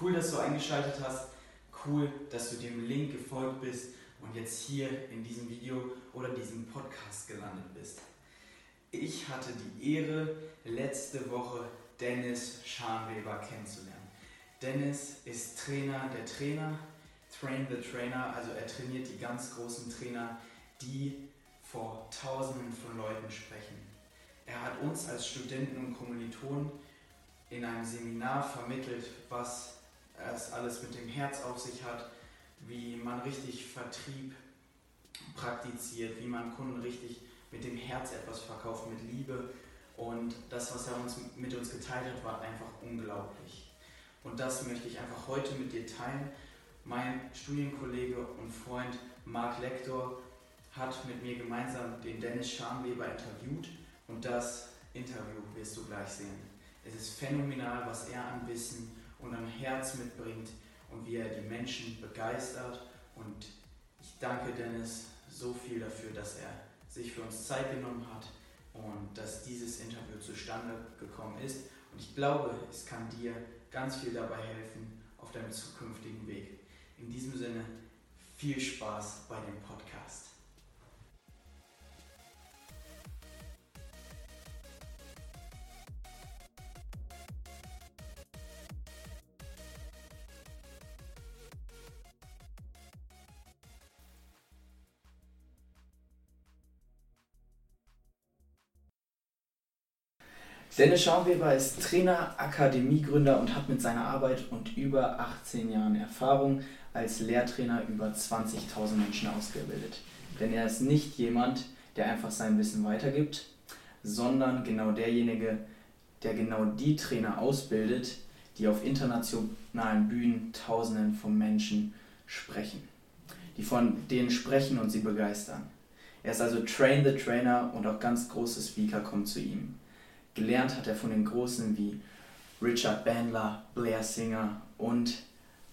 Cool, dass du eingeschaltet hast. Cool, dass du dem Link gefolgt bist und jetzt hier in diesem Video oder diesem Podcast gelandet bist. Ich hatte die Ehre, letzte Woche Dennis Scharnweber kennenzulernen. Dennis ist Trainer der Trainer, Train the Trainer, also er trainiert die ganz großen Trainer, die vor Tausenden von Leuten sprechen. Er hat uns als Studenten und Kommilitonen in einem Seminar vermittelt, was es alles mit dem Herz auf sich hat, wie man richtig Vertrieb praktiziert, wie man Kunden richtig mit dem Herz etwas verkauft, mit Liebe. Und das, was er uns, mit uns geteilt hat, war einfach unglaublich. Und das möchte ich einfach heute mit dir teilen. Mein Studienkollege und Freund Marc Lektor hat mit mir gemeinsam den Dennis Scharnweber interviewt und das Interview wirst du gleich sehen. Es ist phänomenal, was er an Wissen und an Herz mitbringt und wie er die Menschen begeistert. Und ich danke Dennis so viel dafür, dass er sich für uns Zeit genommen hat und dass dieses Interview zustande gekommen ist. Und ich glaube, es kann dir ganz viel dabei helfen auf deinem zukünftigen Weg. In diesem Sinne, viel Spaß bei dem Podcast. Dennis Schaumweber ist Trainer, Akademiegründer und hat mit seiner Arbeit und über 18 Jahren Erfahrung als Lehrtrainer über 20.000 Menschen ausgebildet. Denn er ist nicht jemand, der einfach sein Wissen weitergibt, sondern genau derjenige, der genau die Trainer ausbildet, die auf internationalen Bühnen Tausenden von Menschen sprechen, die von denen sprechen und sie begeistern. Er ist also Train the Trainer und auch ganz große Speaker kommen zu ihm. Gelernt hat er von den Großen wie Richard Bandler, Blair Singer und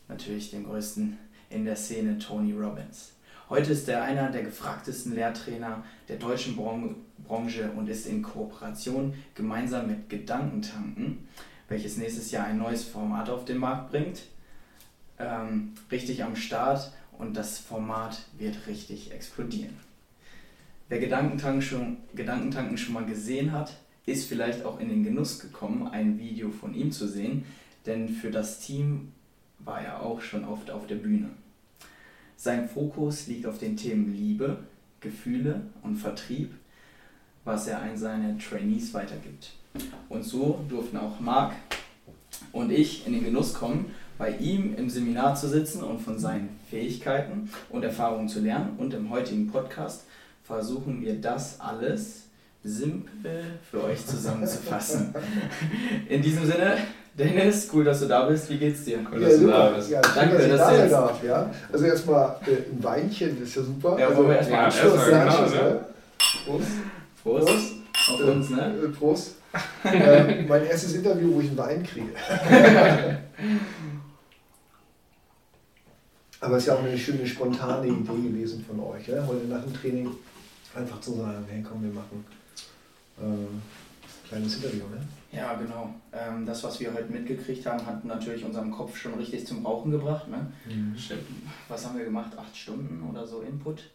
natürlich den größten in der Szene Tony Robbins. Heute ist er einer der gefragtesten Lehrtrainer der deutschen Branche und ist in Kooperation gemeinsam mit Gedankentanken, welches nächstes Jahr ein neues Format auf den Markt bringt, ähm, richtig am Start und das Format wird richtig explodieren. Wer Gedankentanken schon, Gedankentanken schon mal gesehen hat, ist vielleicht auch in den Genuss gekommen, ein Video von ihm zu sehen, denn für das Team war er auch schon oft auf der Bühne. Sein Fokus liegt auf den Themen Liebe, Gefühle und Vertrieb, was er an seine Trainees weitergibt. Und so durften auch Marc und ich in den Genuss kommen, bei ihm im Seminar zu sitzen und von seinen Fähigkeiten und Erfahrungen zu lernen. Und im heutigen Podcast versuchen wir das alles simpel für euch zusammenzufassen. In diesem Sinne, Dennis, cool, dass du da bist. Wie geht's dir? Cool, ja, dass du da bist. Ja, Danke, dass, dass da sein darf. Ja? Also erstmal äh, ein Weinchen, das ist ja super. Ja, also, wir erstmal ja, Anschluss erst. Genau, ne? Prost. Prost. Prost. Auf uns, ne? Äh, Prost. äh, mein erstes Interview, wo ich einen Wein kriege. Aber es ist ja auch eine schöne, spontane Idee gewesen von euch. Ja? Heute nach dem Training einfach zu sagen, hey komm, wir machen äh, kleines Interview, ne? Ja, genau. Ähm, das, was wir heute mitgekriegt haben, hat natürlich unseren Kopf schon richtig zum Rauchen gebracht. Ne? Mhm. Was haben wir gemacht? Acht Stunden oder so Input.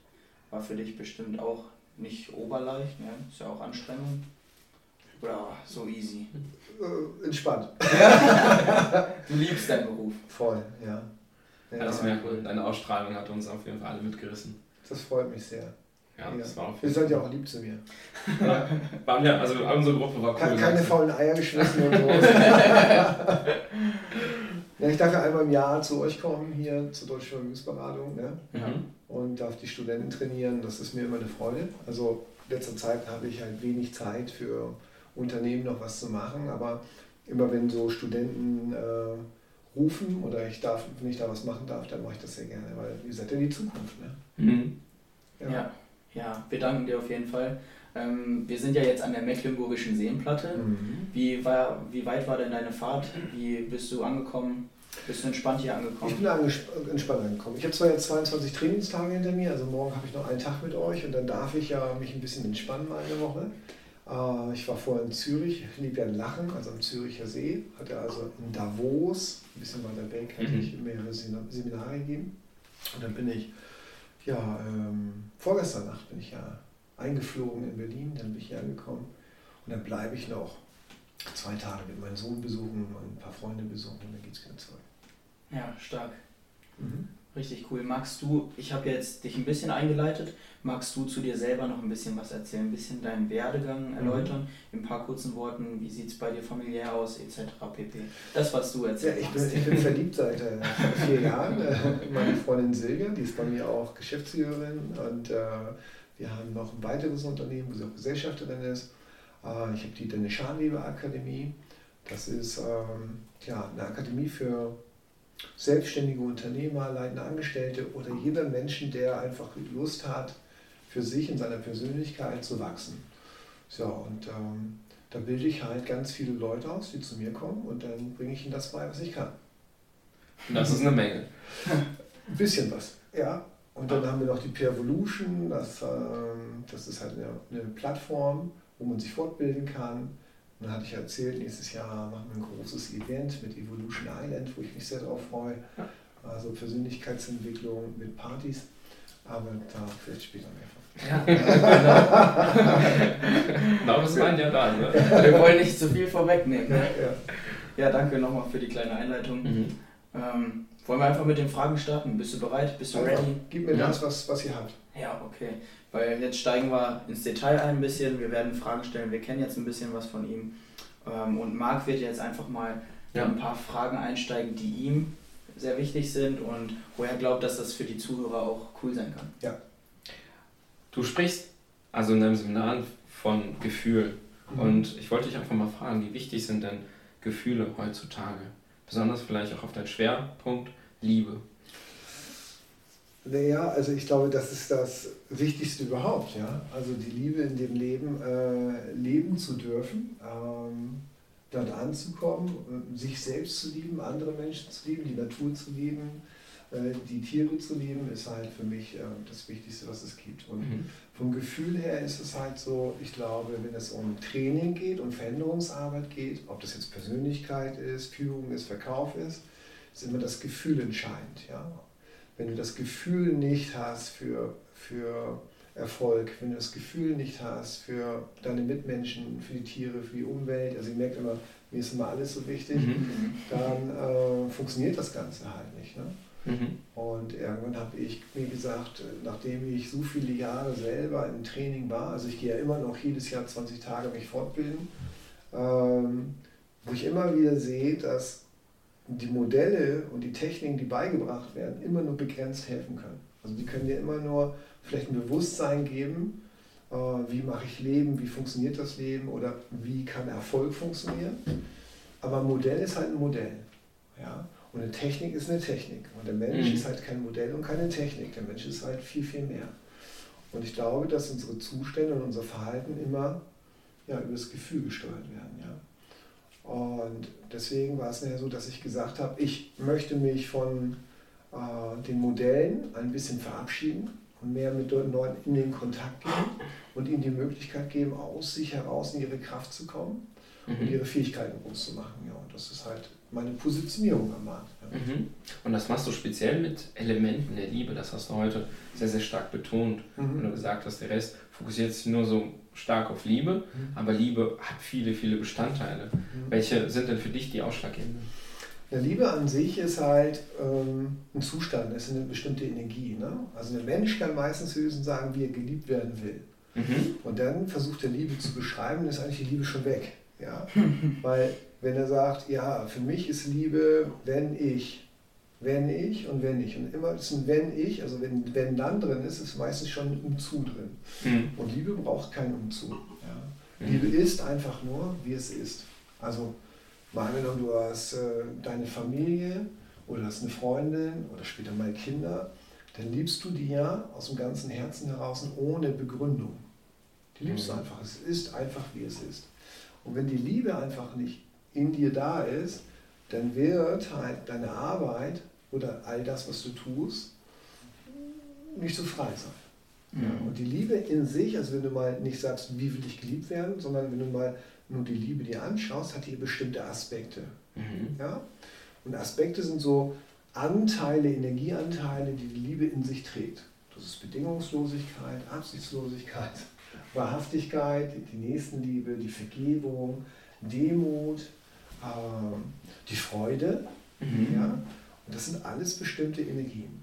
War für dich bestimmt auch nicht oberleicht, ne? Ist ja auch Anstrengung. Oder so easy? Äh, entspannt. du liebst deinen Beruf. Voll, ja. ja, ja das wäre cool. Deine Ausstrahlung hat uns auf jeden Fall alle mitgerissen. Das freut mich sehr. Ja, das war Ihr seid ja auch lieb zu mir. Ja, waren ja, also unsere Gruppe war cool. Keine faulen Eier geschmissen und so. ja, ich darf ja einmal im Jahr zu euch kommen, hier zur Deutschen Vermögensberatung. Ne? Mhm. Und darf die Studenten trainieren. Das ist mir immer eine Freude. Also in letzter Zeit habe ich halt wenig Zeit für Unternehmen noch was zu machen. Aber immer wenn so Studenten äh, rufen oder ich darf, wenn ich da was machen darf, dann mache ich das sehr gerne, weil ihr seid ja die Zukunft. Ne? Mhm. ja. ja. Ja, wir danken dir auf jeden Fall. Ähm, wir sind ja jetzt an der Mecklenburgischen Seenplatte. Mhm. Wie, war, wie weit war denn deine Fahrt? Wie bist du angekommen? Bist du entspannt hier angekommen? Ich bin entspannt angekommen. Ich habe zwar jetzt 22 Trainingstage hinter mir, also morgen habe ich noch einen Tag mit euch und dann darf ich ja mich ein bisschen entspannen mal eine Woche. Äh, ich war vorher in Zürich, ich liebe ja in Lachen, also am Züricher See. Hatte also in Davos, ein bisschen weiter weg, hatte mhm. ich mehrere Seminare gegeben. Und dann bin ich, ja, ähm, vorgestern Nacht bin ich ja eingeflogen in Berlin, dann bin ich hier angekommen. Und dann bleibe ich noch zwei Tage mit meinem Sohn besuchen und ein paar Freunde besuchen und dann geht es wieder zurück. Ja, stark. Mhm. Richtig cool. Magst du, ich habe jetzt dich ein bisschen eingeleitet, magst du zu dir selber noch ein bisschen was erzählen, ein bisschen deinen Werdegang mhm. erläutern, mhm. in ein paar kurzen Worten, wie sieht es bei dir familiär aus, etc. pp. Das, was du erzählst. Ja, ich bin, ich bin verliebt seit äh, vier Jahren. Äh, meine Freundin Silvia, die ist bei mir auch Geschäftsführerin und äh, wir haben noch ein weiteres Unternehmen, wo sie auch Gesellschafterin ist. Äh, ich habe die Dennis Scharnweber Akademie. Das ist ähm, ja, eine Akademie für selbstständige Unternehmer, leitende Angestellte oder jeder Menschen, der einfach Lust hat, für sich in seiner Persönlichkeit zu wachsen. So, und ähm, da bilde ich halt ganz viele Leute aus, die zu mir kommen und dann bringe ich ihnen das bei, was ich kann. Das ist eine Menge. Ein bisschen was, ja. Und dann haben wir noch die Pervolution, das, ähm, das ist halt eine, eine Plattform, wo man sich fortbilden kann dann hatte ich erzählt, nächstes Jahr machen wir ein großes Event mit Evolution Island, wo ich mich sehr darauf freue. Also Persönlichkeitsentwicklung mit Partys, aber da vielleicht später mehr von. Ja, genau. das meinen ja da. Ne? Wir wollen nicht zu viel vorwegnehmen. Ne? Ja, ja. danke nochmal für die kleine Einleitung. Mhm. Ähm, wollen wir einfach mit den Fragen starten? Bist du bereit? Bist du ready? Gib mir ja. das, was, was ihr habt. Ja, okay. Weil jetzt steigen wir ins Detail ein bisschen. Wir werden Fragen stellen. Wir kennen jetzt ein bisschen was von ihm. Ähm, und Marc wird jetzt einfach mal ja. ein paar Fragen einsteigen, die ihm sehr wichtig sind und wo er glaubt, dass das für die Zuhörer auch cool sein kann. Ja. Du sprichst also in deinem Seminar von Gefühl. Mhm. Und ich wollte dich einfach mal fragen, wie wichtig sind denn Gefühle heutzutage? Besonders vielleicht auch auf deinen Schwerpunkt Liebe. Naja, also ich glaube, das ist das Wichtigste überhaupt, ja. Also die Liebe in dem Leben äh, leben zu dürfen, ähm, dort anzukommen, sich selbst zu lieben, andere Menschen zu lieben, die Natur zu lieben, äh, die Tiere zu lieben, ist halt für mich äh, das Wichtigste, was es gibt. Und mhm. vom Gefühl her ist es halt so, ich glaube, wenn es um Training geht und Veränderungsarbeit geht, ob das jetzt Persönlichkeit ist, Führung ist, Verkauf ist, ist immer das Gefühl entscheidend, ja wenn du das Gefühl nicht hast für, für Erfolg, wenn du das Gefühl nicht hast für deine Mitmenschen, für die Tiere, für die Umwelt, also ihr merkt immer, mir ist immer alles so wichtig, mhm. dann äh, funktioniert das Ganze halt nicht. Ne? Mhm. Und irgendwann habe ich mir gesagt, nachdem ich so viele Jahre selber im Training war, also ich gehe ja immer noch jedes Jahr 20 Tage mich fortbilden, ähm, wo ich immer wieder sehe, dass die Modelle und die Techniken, die beigebracht werden, immer nur begrenzt helfen können. Also die können dir immer nur vielleicht ein Bewusstsein geben, äh, wie mache ich Leben, wie funktioniert das Leben oder wie kann Erfolg funktionieren. Aber ein Modell ist halt ein Modell. Ja? Und eine Technik ist eine Technik. Und der Mensch mhm. ist halt kein Modell und keine Technik. Der Mensch ist halt viel, viel mehr. Und ich glaube, dass unsere Zustände und unser Verhalten immer ja, über das Gefühl gesteuert werden. Ja? Und deswegen war es ja so, dass ich gesagt habe, ich möchte mich von äh, den Modellen ein bisschen verabschieden und mehr mit den Leuten in den Kontakt gehen und ihnen die Möglichkeit geben, aus sich heraus in ihre Kraft zu kommen mhm. und ihre Fähigkeiten groß zu machen. Ja, und das ist halt meine Positionierung am Markt. Ja. Mhm. Und das machst du speziell mit Elementen der Liebe. Das hast du heute sehr, sehr stark betont. Mhm. Und du gesagt hast, der Rest fokussiert sich nur so stark auf Liebe, mhm. aber Liebe hat viele, viele Bestandteile. Mhm. Welche sind denn für dich die ausschlaggebenden? Ja, Liebe an sich ist halt ähm, ein Zustand, es ist eine bestimmte Energie. Ne? Also ein Mensch kann meistens höchstens sagen, wie er geliebt werden will. Mhm. Und dann versucht er Liebe zu beschreiben, ist eigentlich die Liebe schon weg. Ja? Weil wenn er sagt, ja, für mich ist Liebe, wenn ich, wenn ich und wenn ich. Und immer ist ein wenn ich, also wenn, wenn dann drin ist, ist meistens schon ein Umzu drin. Mhm. Und Liebe braucht keinen Umzu. Ja? Mhm. Liebe ist einfach nur, wie es ist. Also mal angenommen, du hast äh, deine Familie oder hast eine Freundin oder später mal Kinder, dann liebst du die ja aus dem ganzen Herzen heraus ohne Begründung. Die liebst mhm. du einfach. Es ist einfach, wie es ist. Und wenn die Liebe einfach nicht in dir da ist, dann wird halt deine Arbeit oder all das, was du tust, nicht so frei sein. Ja, und die Liebe in sich, also wenn du mal nicht sagst, wie will ich geliebt werden, sondern wenn du mal nur die Liebe dir anschaust, hat die bestimmte Aspekte. Mhm. Ja? Und Aspekte sind so Anteile, Energieanteile, die die Liebe in sich trägt. Das ist Bedingungslosigkeit, Absichtslosigkeit, Wahrhaftigkeit, die Nächstenliebe, die Vergebung, Demut, äh, die Freude. Mhm. Ja? Und das sind alles bestimmte Energien.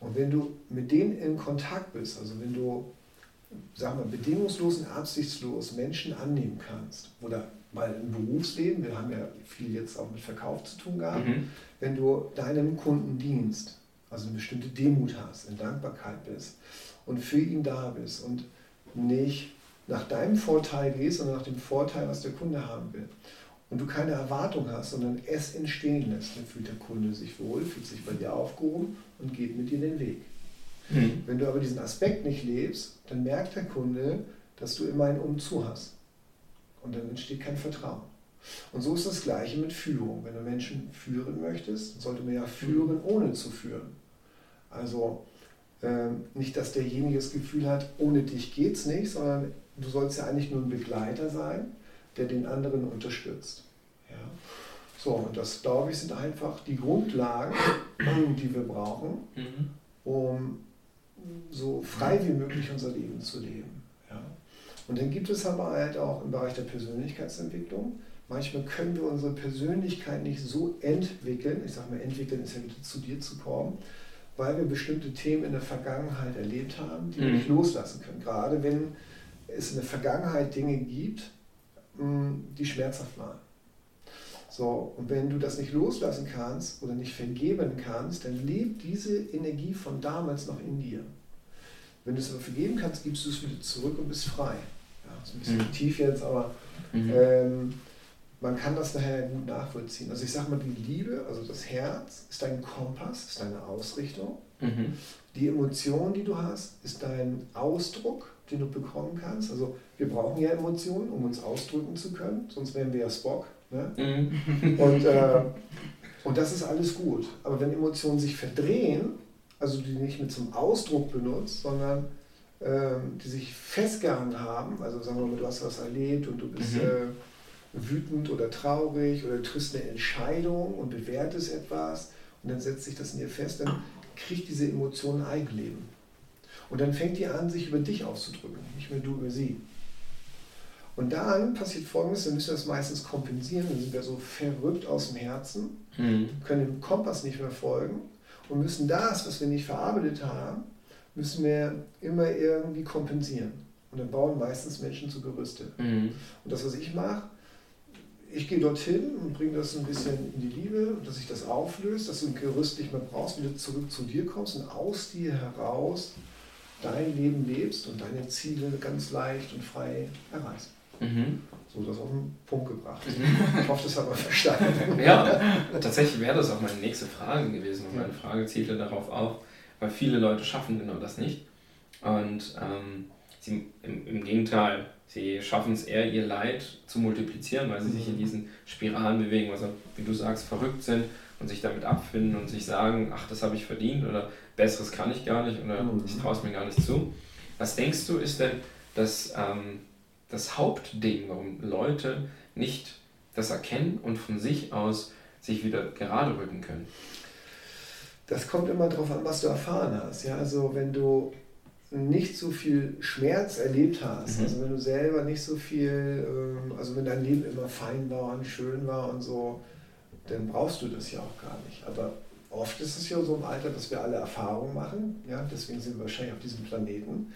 Und wenn du mit denen in Kontakt bist, also wenn du, sagen wir, bedingungslos und absichtslos Menschen annehmen kannst, oder mal im Berufsleben, wir haben ja viel jetzt auch mit Verkauf zu tun gehabt, mhm. wenn du deinem Kunden dienst, also eine bestimmte Demut hast, in Dankbarkeit bist und für ihn da bist und nicht nach deinem Vorteil gehst, sondern nach dem Vorteil, was der Kunde haben will. Und du keine Erwartung hast, sondern es entstehen lässt, dann fühlt der Kunde sich wohl, fühlt sich bei dir aufgehoben und geht mit dir den Weg. Mhm. Wenn du aber diesen Aspekt nicht lebst, dann merkt der Kunde, dass du immer einen Umzu hast. Und dann entsteht kein Vertrauen. Und so ist das Gleiche mit Führung. Wenn du Menschen führen möchtest, sollte man ja führen, ohne zu führen. Also ähm, nicht, dass derjenige das Gefühl hat, ohne dich geht es nicht, sondern du sollst ja eigentlich nur ein Begleiter sein, der den anderen unterstützt. Ja? So, und das, glaube ich, sind einfach die Grundlagen, die wir brauchen, mhm. um so frei wie möglich unser Leben zu leben. Ja? Und dann gibt es aber halt auch im Bereich der Persönlichkeitsentwicklung, manchmal können wir unsere Persönlichkeit nicht so entwickeln, ich sage mal, entwickeln ist ja wieder zu dir zu kommen, weil wir bestimmte Themen in der Vergangenheit erlebt haben, die mhm. wir nicht loslassen können. Gerade wenn es in der Vergangenheit Dinge gibt, die schmerzhaft waren. So, und wenn du das nicht loslassen kannst oder nicht vergeben kannst, dann lebt diese Energie von damals noch in dir. Wenn du es aber vergeben kannst, gibst du es wieder zurück und bist frei. Ja, das ist ein bisschen mhm. tief jetzt, aber mhm. ähm, man kann das nachher gut nachvollziehen. Also ich sage mal, die Liebe, also das Herz, ist dein Kompass, ist deine Ausrichtung. Mhm. Die Emotion, die du hast, ist dein Ausdruck, den du bekommen kannst. Also wir brauchen ja Emotionen, um uns ausdrücken zu können, sonst wären wir ja Spock. Ne? Mhm. Und, äh, und das ist alles gut. Aber wenn Emotionen sich verdrehen, also die nicht mit zum Ausdruck benutzt, sondern äh, die sich festgehangen haben, also sagen wir mal, du hast was erlebt und du bist mhm. äh, wütend oder traurig oder du triffst eine Entscheidung und bewertest etwas und dann setzt sich das in dir fest, dann kriegt diese Emotion ein Eigenleben. Und dann fängt die an, sich über dich auszudrücken, nicht mehr du über sie. Und dann passiert Folgendes, dann müssen wir das meistens kompensieren, dann sind wir so verrückt aus dem Herzen, mhm. können dem Kompass nicht mehr folgen und müssen das, was wir nicht verarbeitet haben, müssen wir immer irgendwie kompensieren. Und dann bauen meistens Menschen zu Gerüste. Mhm. Und das, was ich mache, ich gehe dorthin und bringe das ein bisschen in die Liebe, dass sich das auflöst, dass du ein Gerüst nicht mehr brauchst, wieder zurück zu dir kommst und aus dir heraus dein Leben lebst und deine Ziele ganz leicht und frei erreichst. Mhm. So das auf den Punkt gebracht. Mhm. Ich hoffe, das hat man verstanden. Ja, tatsächlich wäre das auch meine nächste Frage gewesen. Und meine Frage zielte darauf auf, weil viele Leute schaffen genau das nicht. Und ähm, sie, im, im, Gegenteil, sie schaffen es eher, ihr Leid zu multiplizieren, weil sie mhm. sich in diesen Spiralen bewegen, also wie du sagst, verrückt sind und sich damit abfinden und sich sagen, ach, das habe ich verdient oder besseres kann ich gar nicht oder mhm. ich traue es mir gar nicht zu. Was denkst du, ist denn das ähm, das Hauptding, warum Leute nicht das erkennen und von sich aus sich wieder gerade rücken können. Das kommt immer darauf an, was du erfahren hast. Ja? Also wenn du nicht so viel Schmerz erlebt hast, mhm. also wenn du selber nicht so viel, ähm, also wenn dein Leben immer fein war und schön war und so, dann brauchst du das ja auch gar nicht. Aber oft ist es ja so im Alter, dass wir alle Erfahrungen machen, ja? deswegen sind wir wahrscheinlich auf diesem Planeten,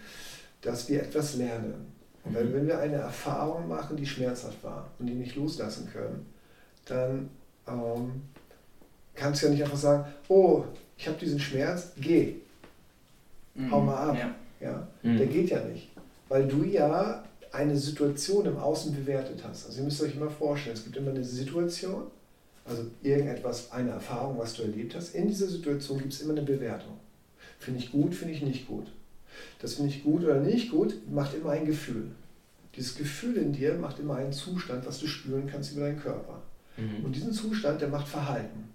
dass wir etwas lernen. Und wenn, wenn wir eine Erfahrung machen, die schmerzhaft war und die nicht loslassen können, dann ähm, kannst du ja nicht einfach sagen, oh, ich habe diesen Schmerz, geh, mhm. hau mal ab. Ja. Ja? Mhm. Der geht ja nicht, weil du ja eine Situation im Außen bewertet hast. Also ihr müsst euch immer vorstellen, es gibt immer eine Situation, also irgendetwas, eine Erfahrung, was du erlebt hast. In dieser Situation gibt es immer eine Bewertung. Finde ich gut, finde ich nicht gut das finde ich gut oder nicht gut, macht immer ein Gefühl. Dieses Gefühl in dir macht immer einen Zustand, was du spüren kannst über deinen Körper. Mhm. Und diesen Zustand, der macht Verhalten.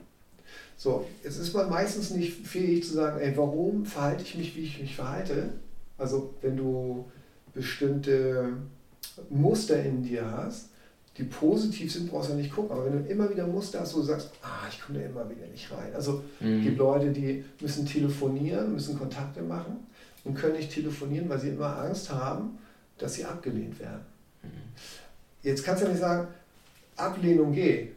So, jetzt ist man meistens nicht fähig zu sagen, ey, warum verhalte ich mich, wie ich mich verhalte? Also wenn du bestimmte Muster in dir hast, die positiv sind, brauchst du ja nicht gucken. Aber wenn du immer wieder Muster hast, wo du sagst, ah, ich komme da immer wieder nicht rein. Also mhm. es gibt Leute, die müssen telefonieren, müssen Kontakte machen und können nicht telefonieren, weil sie immer Angst haben, dass sie abgelehnt werden. Mhm. Jetzt kannst du ja nicht sagen, Ablehnung geht,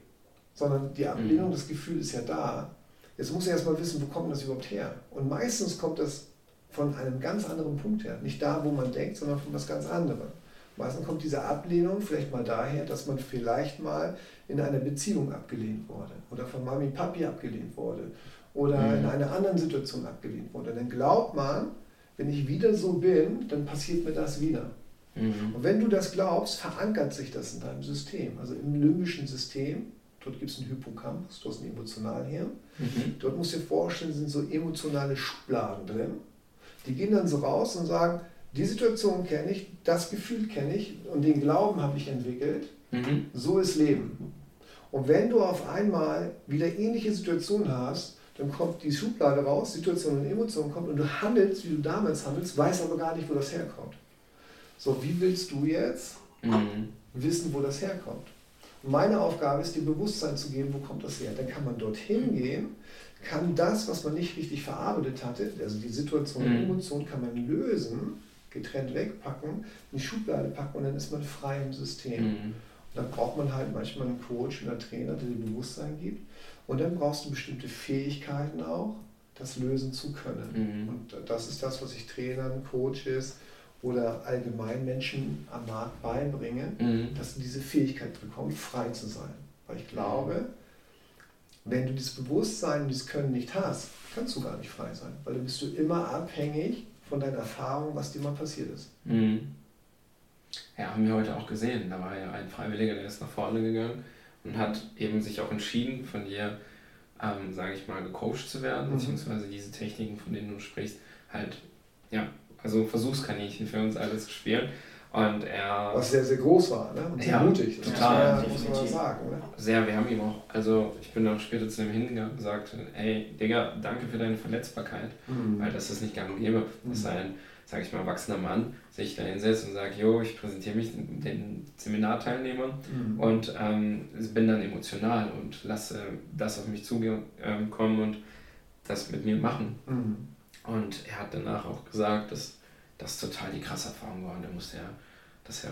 sondern die Ablehnung, mhm. das Gefühl ist ja da. Jetzt musst du erstmal wissen, wo kommt das überhaupt her? Und meistens kommt das von einem ganz anderen Punkt her. Nicht da, wo man denkt, sondern von was ganz anderem. Meistens kommt diese Ablehnung vielleicht mal daher, dass man vielleicht mal in einer Beziehung abgelehnt wurde oder von Mami, Papi abgelehnt wurde oder mhm. in einer anderen Situation abgelehnt wurde. Dann glaubt man, wenn ich wieder so bin, dann passiert mir das wieder. Mhm. Und wenn du das glaubst, verankert sich das in deinem System, also im limbischen System. Dort gibt es einen Hippocampus, dort ist ein Emotionalhirn. Mhm. Dort musst du dir vorstellen, sind so emotionale Schubladen drin. Die gehen dann so raus und sagen, die Situation kenne ich, das Gefühl kenne ich und den Glauben habe ich entwickelt. Mhm. So ist Leben. Und wenn du auf einmal wieder ähnliche Situationen hast, dann kommt die Schublade raus, Situation und Emotion kommt und du handelst, wie du damals handelst, weißt aber gar nicht, wo das herkommt. So, wie willst du jetzt mhm. wissen, wo das herkommt? Und meine Aufgabe ist, dir Bewusstsein zu geben, wo kommt das her. Dann kann man dorthin gehen, kann das, was man nicht richtig verarbeitet hatte, also die Situation mhm. Emotion, kann man lösen, getrennt wegpacken, in die Schublade packen und dann ist man frei im System. Mhm. Und dann braucht man halt manchmal einen Coach oder einen Trainer, der dir Bewusstsein gibt. Und dann brauchst du bestimmte Fähigkeiten auch, das lösen zu können. Mhm. Und das ist das, was ich Trainern, Coaches, oder allgemein Menschen am Markt beibringen, mhm. dass du diese Fähigkeit bekommst, frei zu sein. Weil ich glaube, wenn du dieses Bewusstsein und dieses Können nicht hast, kannst du gar nicht frei sein, weil dann bist du immer abhängig von deiner Erfahrung, was dir mal passiert ist. Mhm. Ja, haben wir heute auch gesehen. Da war ja ein Freiwilliger, der ist nach vorne gegangen und hat eben sich auch entschieden, von dir, ähm, sage ich mal, gecoacht zu werden, mhm. beziehungsweise diese Techniken, von denen du sprichst, halt ja, also Versuchskaninchen für uns alle zu spielen. Und er. Was sehr, sehr groß war, ne? Und sehr ja, mutig. Das total. Muss, muss man sagen, ne? Sehr, wir haben ihm auch, also ich bin auch später zu ihm hingegangen und sagte, ey, Digga, danke für deine Verletzbarkeit, mhm. weil das ist nicht gang und gäbe, dass mhm. ein, sag ich mal, erwachsener Mann sich da hinsetzt und sagt, jo, ich präsentiere mich den Seminarteilnehmern mhm. und ähm, bin dann emotional und lasse das auf mich zukommen und das mit mir machen. Mhm. Und er hat danach auch gesagt, dass das total die krasse Erfahrung war und er musste ja, dass er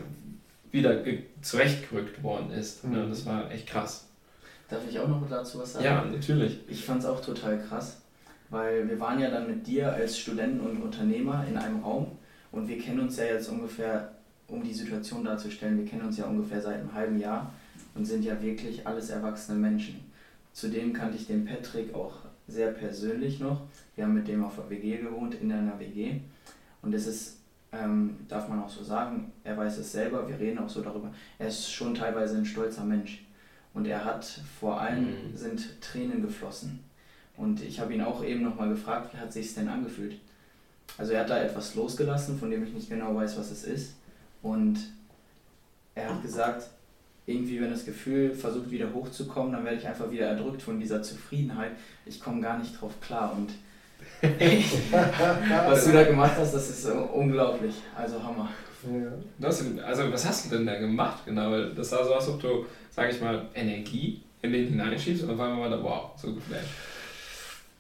wieder zurechtgerückt worden ist. Mhm. Das war echt krass. Darf ich auch noch dazu was sagen? Ja, natürlich. Ich fand es auch total krass, weil wir waren ja dann mit dir als Studenten und Unternehmer in einem Raum und wir kennen uns ja jetzt ungefähr, um die Situation darzustellen, wir kennen uns ja ungefähr seit einem halben Jahr und sind ja wirklich alles erwachsene Menschen. Zudem kannte ich den Patrick auch sehr persönlich noch. Wir haben mit dem auf der WG gewohnt, in einer WG. Und es ist, ähm, darf man auch so sagen, er weiß es selber, wir reden auch so darüber. Er ist schon teilweise ein stolzer Mensch. Und er hat vor allem mhm. sind Tränen geflossen. Und ich habe ihn auch eben nochmal gefragt, wie hat sich denn angefühlt? Also er hat da etwas losgelassen, von dem ich nicht genau weiß, was es ist. Und er hat gesagt, irgendwie, wenn das Gefühl versucht wieder hochzukommen, dann werde ich einfach wieder erdrückt von dieser Zufriedenheit. Ich komme gar nicht drauf klar und was du da gemacht hast, das ist unglaublich. Also Hammer. Ja. Also was hast du denn da gemacht genau? Das sah so aus, ob du, sag ich mal, Energie in den hineinschiebst und auf einmal war da, wow, so geflasht.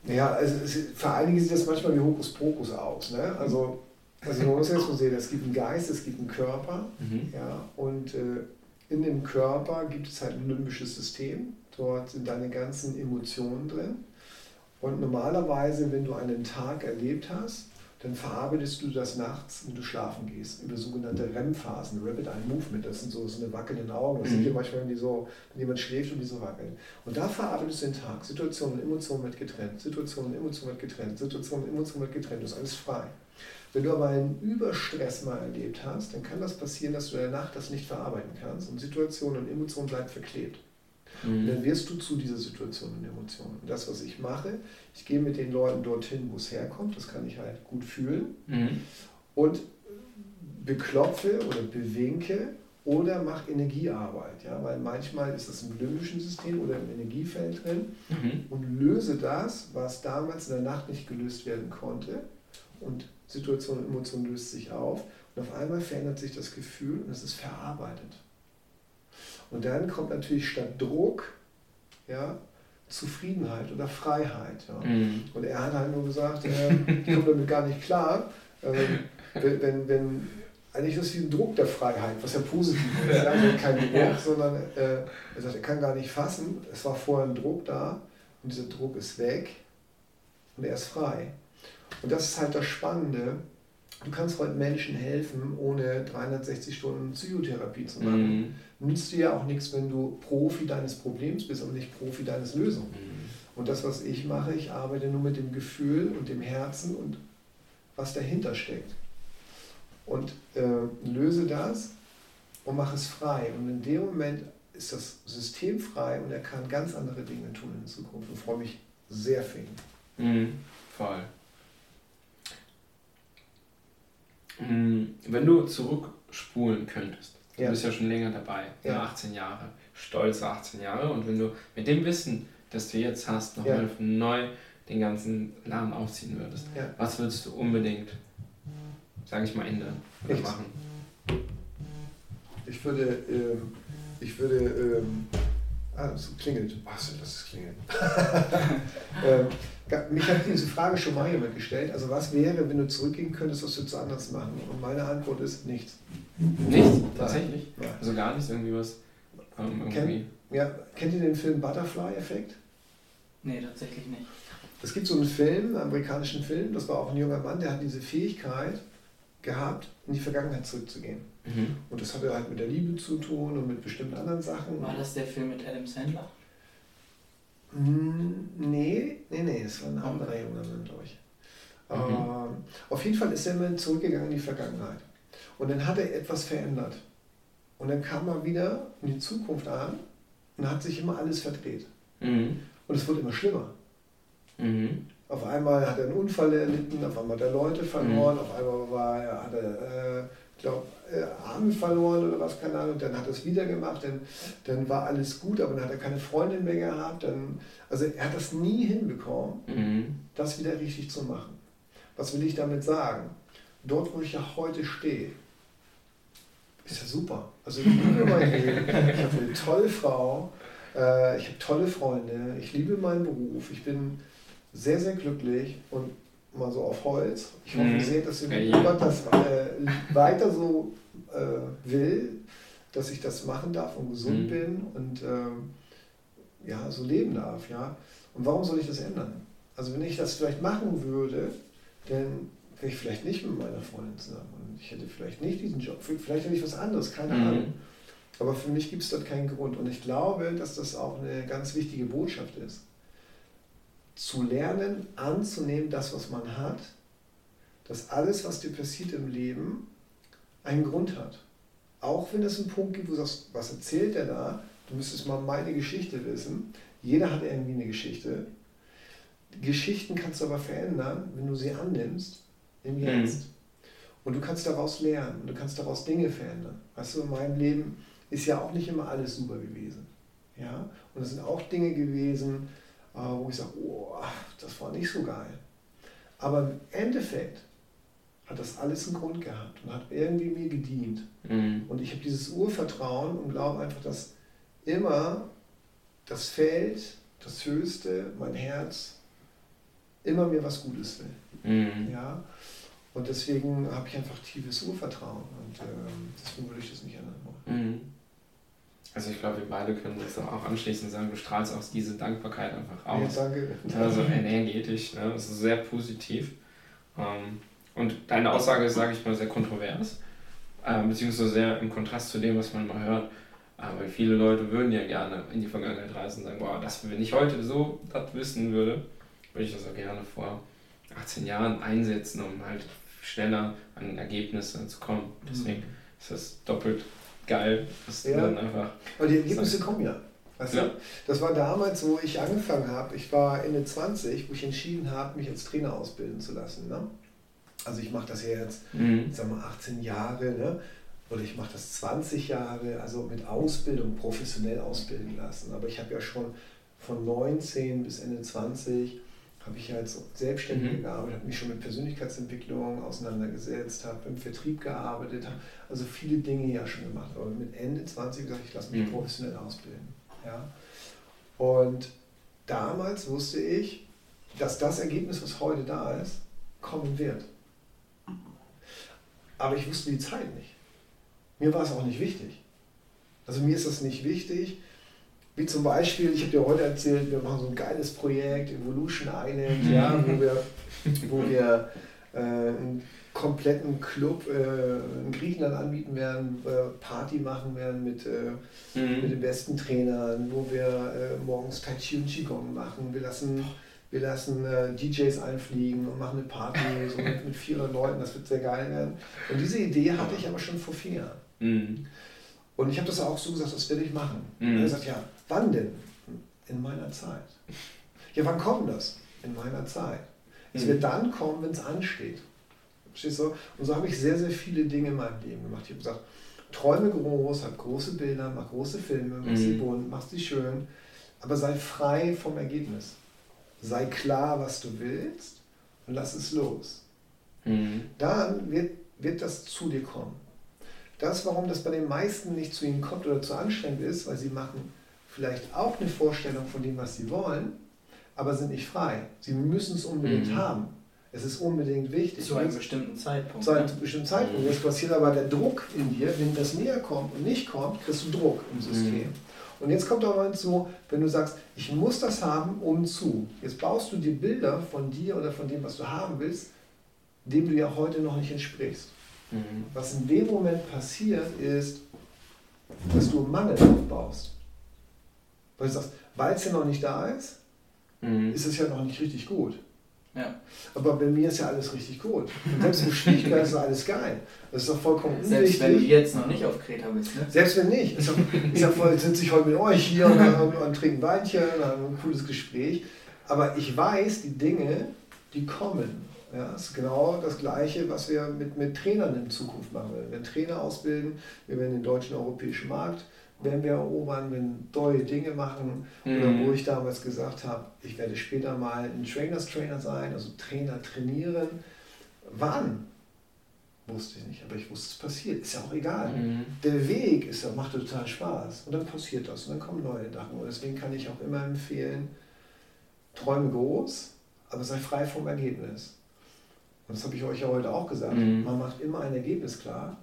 Ja, also es, für einige sieht das manchmal wie Hokuspokus aus. Ne? Also, also man muss jetzt mal sehen, es gibt einen Geist, es gibt einen Körper mhm. ja, und äh, in dem Körper gibt es halt ein limbisches System. Dort sind deine ganzen Emotionen drin. Und normalerweise, wenn du einen Tag erlebt hast, dann verarbeitest du das nachts, wenn du schlafen gehst, über sogenannte REM-Phasen, Rapid Eye Movement. Das sind so, so eine wackelnden Augen. Das mhm. sind manchmal, wenn, die so, wenn jemand schläft und die so wackeln. Und da verarbeitest du den Tag. Situation und Emotion wird getrennt. Situation und Emotion wird getrennt. Situation und Emotion wird getrennt. Das ist alles frei. Wenn du aber einen Überstress mal erlebt hast, dann kann das passieren, dass du in der Nacht das nicht verarbeiten kannst und Situation und Emotion bleibt verklebt. Mhm. Und dann wirst du zu dieser Situation und Emotion. Und das, was ich mache, ich gehe mit den Leuten dorthin, wo es herkommt, das kann ich halt gut fühlen mhm. und beklopfe oder bewinke oder mache Energiearbeit, ja, weil manchmal ist das im limbischen System oder im Energiefeld drin mhm. und löse das, was damals in der Nacht nicht gelöst werden konnte und Situation und Emotion löst sich auf und auf einmal verändert sich das Gefühl und es ist verarbeitet. Und dann kommt natürlich statt Druck ja, Zufriedenheit oder Freiheit. Ja. Mhm. Und er hat halt nur gesagt, äh, ich komme damit gar nicht klar. Ähm, wenn, wenn, wenn, eigentlich ist das wie ein Druck der Freiheit, was ja positiv ist. Ja. Also kein Druck, ja. sondern äh, er sagt, er kann gar nicht fassen. Es war vorher ein Druck da und dieser Druck ist weg und er ist frei. Und das ist halt das Spannende. Du kannst heute Menschen helfen, ohne 360 Stunden Psychotherapie zu machen. Mhm. Nützt dir ja auch nichts, wenn du Profi deines Problems bist, aber nicht Profi deines Lösungen. Mhm. Und das, was ich mache, ich arbeite nur mit dem Gefühl und dem Herzen und was dahinter steckt. Und äh, löse das und mache es frei. Und in dem Moment ist das System frei und er kann ganz andere Dinge tun in Zukunft. Und freue mich sehr für ihn. Mhm, voll. Mhm, wenn du zurückspulen könntest, du bist ja schon länger dabei, ja. 18 Jahre, stolze 18 Jahre, und wenn du mit dem Wissen, das du jetzt hast, nochmal ja. neu den ganzen Laden aufziehen würdest, ja. was würdest du unbedingt, sage ich mal, ändern oder Nichts. machen? Ich würde, ähm, ich würde, ähm, ah, es klingelt. Was, das klingelt. ähm, mich hat diese Frage schon mal jemand gestellt. Also was wäre, wenn du zurückgehen könntest, was würdest du anders machen? Und meine Antwort ist nichts. Nichts? Tatsächlich? Nein. Also gar nichts irgendwie was? Ähm, irgendwie. Kennt, ja, kennt ihr den Film Butterfly-Effekt? Nee, tatsächlich nicht. Es gibt so einen Film, einen amerikanischen Film, das war auch ein junger Mann, der hat diese Fähigkeit gehabt, in die Vergangenheit zurückzugehen. Mhm. Und das hatte halt mit der Liebe zu tun und mit bestimmten anderen Sachen. War das der Film mit Adam Sandler? Nee, nee, nee, es war ein anderer junger Mann, glaube ich. Mhm. Ähm, auf jeden Fall ist er immer zurückgegangen in die Vergangenheit. Und dann hat er etwas verändert. Und dann kam er wieder in die Zukunft an und hat sich immer alles verdreht. Mhm. Und es wurde immer schlimmer. Mhm. Auf einmal hat er einen Unfall erlitten, auf einmal hat er Leute verloren, mhm. auf einmal war er, hat er, äh, glaube äh, Arme verloren oder was, keine Ahnung, dann hat er es wieder gemacht, dann, dann war alles gut, aber dann hat er keine Freundin mehr gehabt. Dann, also er hat das nie hinbekommen, mhm. das wieder richtig zu machen. Was will ich damit sagen? Dort, wo ich ja heute stehe, ist ja super. Also ich liebe mein Leben, ich habe eine tolle Frau, äh, ich habe tolle Freunde, ich liebe meinen Beruf, ich bin sehr, sehr glücklich und mal so auf Holz. Ich hoffe mhm. sehr, dass jemand das äh, weiter so äh, will, dass ich das machen darf und gesund mhm. bin und äh, ja, so leben darf. Ja? Und warum soll ich das ändern? Also wenn ich das vielleicht machen würde, dann wäre ich vielleicht nicht mit meiner Freundin zusammen und ich hätte vielleicht nicht diesen Job, vielleicht hätte ich was anderes, keine mhm. Ahnung. Aber für mich gibt es dort keinen Grund und ich glaube, dass das auch eine ganz wichtige Botschaft ist zu lernen, anzunehmen, das, was man hat, dass alles, was dir passiert im Leben, einen Grund hat. Auch wenn es einen Punkt gibt, wo du sagst, was erzählt der da? Du müsstest mal meine Geschichte wissen. Jeder hat irgendwie eine Geschichte. Geschichten kannst du aber verändern, wenn du sie annimmst im mhm. Jetzt. Mhm. Und du kannst daraus lernen und du kannst daraus Dinge verändern. Weißt du, in meinem Leben ist ja auch nicht immer alles super gewesen. Ja? Und es sind auch Dinge gewesen, wo ich sage, oh, das war nicht so geil. Aber im Endeffekt hat das alles einen Grund gehabt und hat irgendwie mir gedient. Mhm. Und ich habe dieses Urvertrauen und glaube einfach, dass immer das Feld, das Höchste, mein Herz, immer mir was Gutes will. Mhm. Ja? Und deswegen habe ich einfach tiefes Urvertrauen und ähm, deswegen würde ich das nicht ändern wollen. Mhm. Also ich glaube, wir beide können uns auch anschließend sagen, du strahlst auch diese Dankbarkeit einfach aus. Ja, danke. Also energetisch, ne? das ist sehr positiv. Ähm, und deine Aussage ist, sage ich mal, sehr kontrovers, äh, beziehungsweise sehr im Kontrast zu dem, was man mal hört. Aber viele Leute würden ja gerne in die Vergangenheit reisen und sagen, boah, das, wenn ich heute so das wissen würde, würde ich das auch gerne vor 18 Jahren einsetzen, um halt schneller an Ergebnisse zu kommen. Deswegen mhm. ist das doppelt geil. Das ja. dann einfach. Aber die Ergebnisse kommen ja. Weißt ja. du? Das war damals, wo ich angefangen habe. Ich war Ende 20, wo ich entschieden habe, mich als Trainer ausbilden zu lassen. Ne? Also ich mache das ja jetzt, mhm. sag mal, 18 Jahre. Ne? Oder ich mache das 20 Jahre, also mit Ausbildung, professionell ausbilden lassen. Aber ich habe ja schon von 19 bis Ende 20 habe ich als Selbstständiger mhm. gearbeitet, habe mich schon mit Persönlichkeitsentwicklung auseinandergesetzt, habe im Vertrieb gearbeitet, habe also viele Dinge ja schon gemacht. Aber mit Ende 20 gesagt, ich lasse mich mhm. professionell ausbilden. Ja? Und damals wusste ich, dass das Ergebnis, was heute da ist, kommen wird. Aber ich wusste die Zeit nicht. Mir war es auch nicht wichtig. Also mir ist das nicht wichtig, wie zum Beispiel, ich habe dir heute erzählt, wir machen so ein geiles Projekt, Evolution Island, ja, wo wir, wo wir äh, einen kompletten Club äh, in Griechenland anbieten werden, äh, Party machen werden mit, äh, mhm. mit den besten Trainern, wo wir äh, morgens Tai Chi und Qigong machen. Wir lassen, wir lassen äh, DJs einfliegen und machen eine Party so mit, mit 400 Leuten, das wird sehr geil werden. Und diese Idee hatte ich aber schon vor vier Jahren. Mhm. Und ich habe das auch so gesagt, das will ich machen. Mhm. Und er sagt, ja, wann denn? In meiner Zeit. Ja, wann kommt das? In meiner Zeit. Es mhm. wird dann kommen, wenn es ansteht. Verstehst du? Und so habe ich sehr, sehr viele Dinge in meinem Leben gemacht. Ich habe gesagt, träume groß, hab große Bilder, mach große Filme, mach sie bunt, mach sie schön, aber sei frei vom Ergebnis. Sei klar, was du willst und lass es los. Mhm. Dann wird, wird das zu dir kommen. Das, warum das bei den meisten nicht zu ihnen kommt oder zu anstrengend ist, weil sie machen vielleicht auch eine Vorstellung von dem, was sie wollen, aber sind nicht frei. Sie müssen es unbedingt mhm. haben. Es ist unbedingt wichtig. Zu einem bestimmten Zeitpunkt. Zu einem ne? bestimmten Zeitpunkt. Jetzt passiert aber der Druck in dir, wenn das näher kommt und nicht kommt, kriegst du Druck im System. Mhm. Und jetzt kommt aber hinzu, wenn du sagst, ich muss das haben, um zu. Jetzt baust du dir Bilder von dir oder von dem, was du haben willst, dem du ja heute noch nicht entsprichst. Mhm. Was in dem Moment passiert, ist, dass du Mangel aufbaust. Weil du sagst, weil es ja noch nicht da ist, mhm. ist es ja noch nicht richtig gut. Ja. Aber bei mir ist ja alles richtig gut. Und selbst im Schwierigkeit ist alles geil. Das ist doch vollkommen unwichtig. Selbst wenn du jetzt noch nicht auf Kreta bist. Ne? Selbst wenn nicht. Ist, doch, ist ja voll, sitze ich heute mit euch hier und, und, und trinken Weinchen und haben ein cooles Gespräch. Aber ich weiß die Dinge, die kommen. Ja, das ist genau das Gleiche, was wir mit, mit Trainern in Zukunft machen. Wir werden Trainer ausbilden, wir werden den deutschen europäischen Markt werden wir erobern, wenn neue Dinge machen. Mhm. Oder wo ich damals gesagt habe, ich werde später mal ein Trainers Trainer sein, also Trainer trainieren. Wann? Wusste ich nicht, aber ich wusste, es passiert. Ist ja auch egal. Mhm. Der Weg ist ja, macht total Spaß. Und dann passiert das und dann kommen neue Sachen. Und deswegen kann ich auch immer empfehlen, träume groß, aber sei frei vom Ergebnis. Und das habe ich euch ja heute auch gesagt. Mhm. Man macht immer ein Ergebnis klar,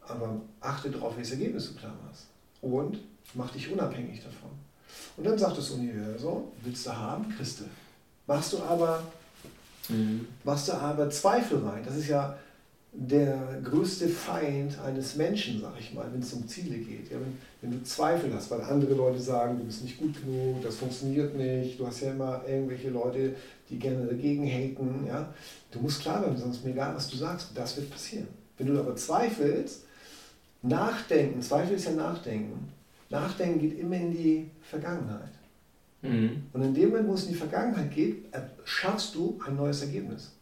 aber achte darauf, welches Ergebnis du klar machst. Und mach dich unabhängig davon. Und dann sagt das Universum, willst du haben, du. Machst du aber, mhm. machst du aber Zweifel rein. Das ist ja der größte Feind eines Menschen, sag ich mal, wenn es um Ziele geht. Ja, wenn, wenn du Zweifel hast, weil andere Leute sagen, du bist nicht gut genug, das funktioniert nicht, du hast ja immer irgendwelche Leute, die gerne dagegen haten. Ja? Du musst klar werden, sonst mir egal, was du sagst, das wird passieren. Wenn du aber zweifelst, nachdenken, Zweifel ist ja Nachdenken. Nachdenken geht immer in die Vergangenheit. Mhm. Und in dem Moment, wo es in die Vergangenheit geht, schaffst du ein neues Ergebnis.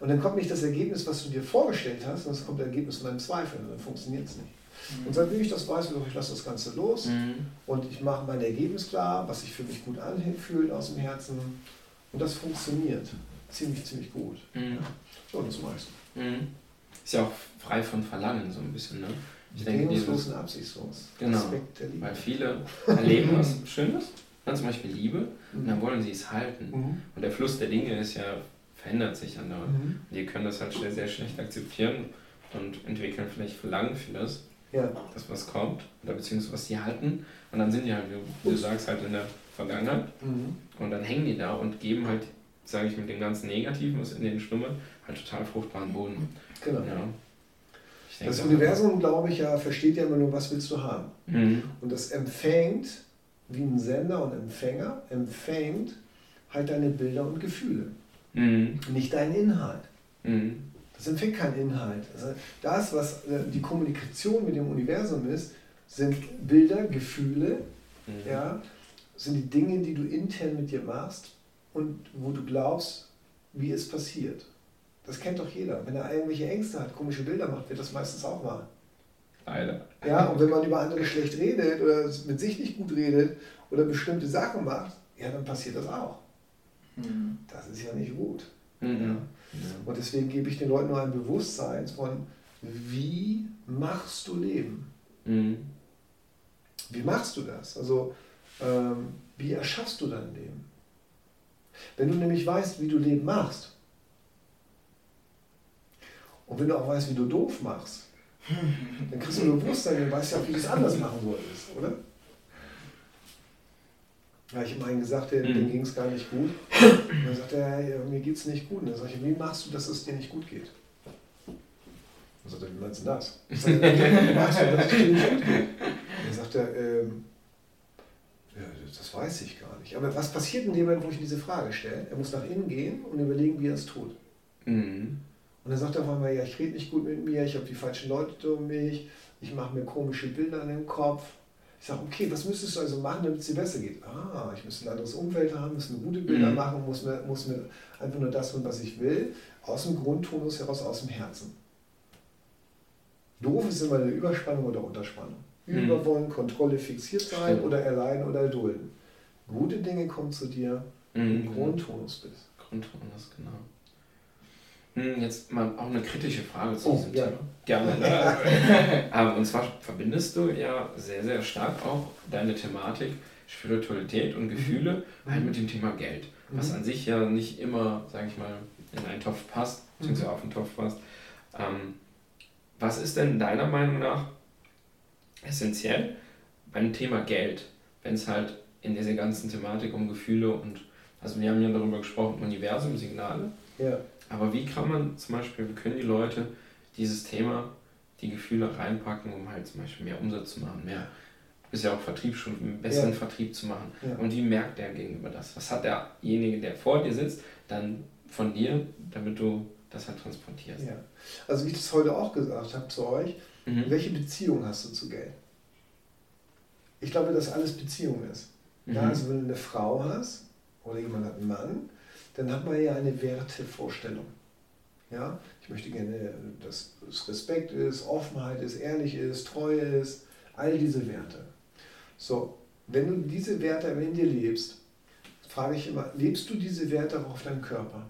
Und dann kommt nicht das Ergebnis, was du dir vorgestellt hast, sondern es kommt das Ergebnis von deinem Zweifel und dann funktioniert es nicht. Mhm. Und seitdem ich das weiß, ich lasse das Ganze los mhm. und ich mache mein Ergebnis klar, was sich für mich gut anfühlt aus dem Herzen. Und das funktioniert ziemlich, ziemlich gut. Mhm. So, das meiste. Mhm. Ist ja auch frei von Verlangen so ein bisschen, ne? Ich denke, dieses, und absichtslos. Genau, weil viele erleben was Schönes, dann zum Beispiel Liebe, mhm. und dann wollen sie es halten. Mhm. Und der Fluss der Dinge ist ja, verändert sich andauernd. Mhm. Und die können das halt sehr, sehr schlecht akzeptieren und entwickeln vielleicht Verlangen für das, ja. das was kommt, oder beziehungsweise was sie halten. Und dann sind die halt, wie du sagst, halt in der Vergangenheit. Mhm. Und dann hängen die da und geben halt, sage ich mit dem ganzen Negativen, was in denen schlummert, halt total fruchtbaren Boden. Genau. Ja. Das Universum, glaube ich, ja, versteht ja immer nur, was willst du haben. Mhm. Und das empfängt, wie ein Sender und Empfänger, empfängt halt deine Bilder und Gefühle. Mhm. Nicht deinen Inhalt. Mhm. Das empfängt keinen Inhalt. Also das, was äh, die Kommunikation mit dem Universum ist, sind Bilder, Gefühle, mhm. ja, sind die Dinge, die du intern mit dir machst und wo du glaubst, wie es passiert. Das kennt doch jeder. Wenn er irgendwelche Ängste hat, komische Bilder macht, wird das meistens auch mal. Leider. Ja, und wenn man über andere schlecht redet oder mit sich nicht gut redet oder bestimmte Sachen macht, ja, dann passiert das auch. Mhm. Das ist ja nicht gut. Mhm. Ja. Und deswegen gebe ich den Leuten nur ein Bewusstsein von, wie machst du Leben? Mhm. Wie machst du das? Also, ähm, wie erschaffst du dein Leben? Wenn du nämlich weißt, wie du Leben machst, und wenn du auch weißt, wie du doof machst, dann kriegst du ein Bewusstsein, dann weißt auch, wie du es anders machen solltest, oder? Ja, ich habe einen gesagt, der, mhm. dem ging es gar nicht gut. Und dann sagt er, ja, mir geht es nicht gut. Und dann sage ich, wie machst du, dass es dir nicht gut geht? Dann sagt er, wie meinst du das? Ich sage, wie machst du, dass es dir nicht gut geht? Und dann sagt er, ähm, ja, das weiß ich gar nicht. Aber was passiert in dem Moment, wo ich diese Frage stelle? Er muss nach innen gehen und überlegen, wie er es tut. Mhm. Und dann sagt er auf einmal, ja, ich rede nicht gut mit mir, ich habe die falschen Leute um mich, ich mache mir komische Bilder in den Kopf. Ich sage, okay, was müsstest du also machen, damit es dir besser geht? Ah, ich muss ein anderes Umfeld haben, muss gute Bilder mhm. machen, muss mir, muss mir einfach nur das tun, was ich will, aus dem Grundtonus heraus, aus dem Herzen. Doof ist immer eine Überspannung oder Unterspannung. Mhm. Überwollen, Kontrolle, fixiert sein oder erleiden oder erdulden. Gute Dinge kommen zu dir, wenn du im mhm. Grundtonus bist. Grundtonus, genau. Hm, jetzt mal auch eine kritische Frage zu oh, diesem ja. Thema. Gerne. Ne? Und zwar verbindest du ja sehr, sehr stark auch deine Thematik Spiritualität und Gefühle mhm. halt mit dem Thema Geld. Was mhm. an sich ja nicht immer, sage ich mal, in einen Topf passt, beziehungsweise mhm. auf den Topf passt. Ähm, was ist denn deiner Meinung nach essentiell beim Thema Geld, wenn es halt in dieser ganzen Thematik um Gefühle und, also wir haben ja darüber gesprochen, Universum, Signale. Ja. Aber wie kann man zum Beispiel, wie können die Leute dieses Thema, die Gefühle reinpacken, um halt zum Beispiel mehr Umsatz zu machen, mehr, ist ja auch Vertrieb schon, einen besseren ja. Vertrieb zu machen. Ja. Und wie merkt der gegenüber das? Was hat derjenige, der vor dir sitzt, dann von dir, damit du das halt transportierst? Ja. Also wie ich das heute auch gesagt habe zu euch, mhm. welche Beziehung hast du zu Geld? Ich glaube, dass alles Beziehung ist. Mhm. Ja, also wenn du eine Frau hast oder jemand hat einen Mann, dann hat man ja eine Wertevorstellung. Ja? Ich möchte gerne, dass es Respekt ist, Offenheit ist, ehrlich ist, Treue ist, all diese Werte. So, wenn du diese Werte in dir lebst, frage ich immer, lebst du diese Werte auch auf deinem Körper?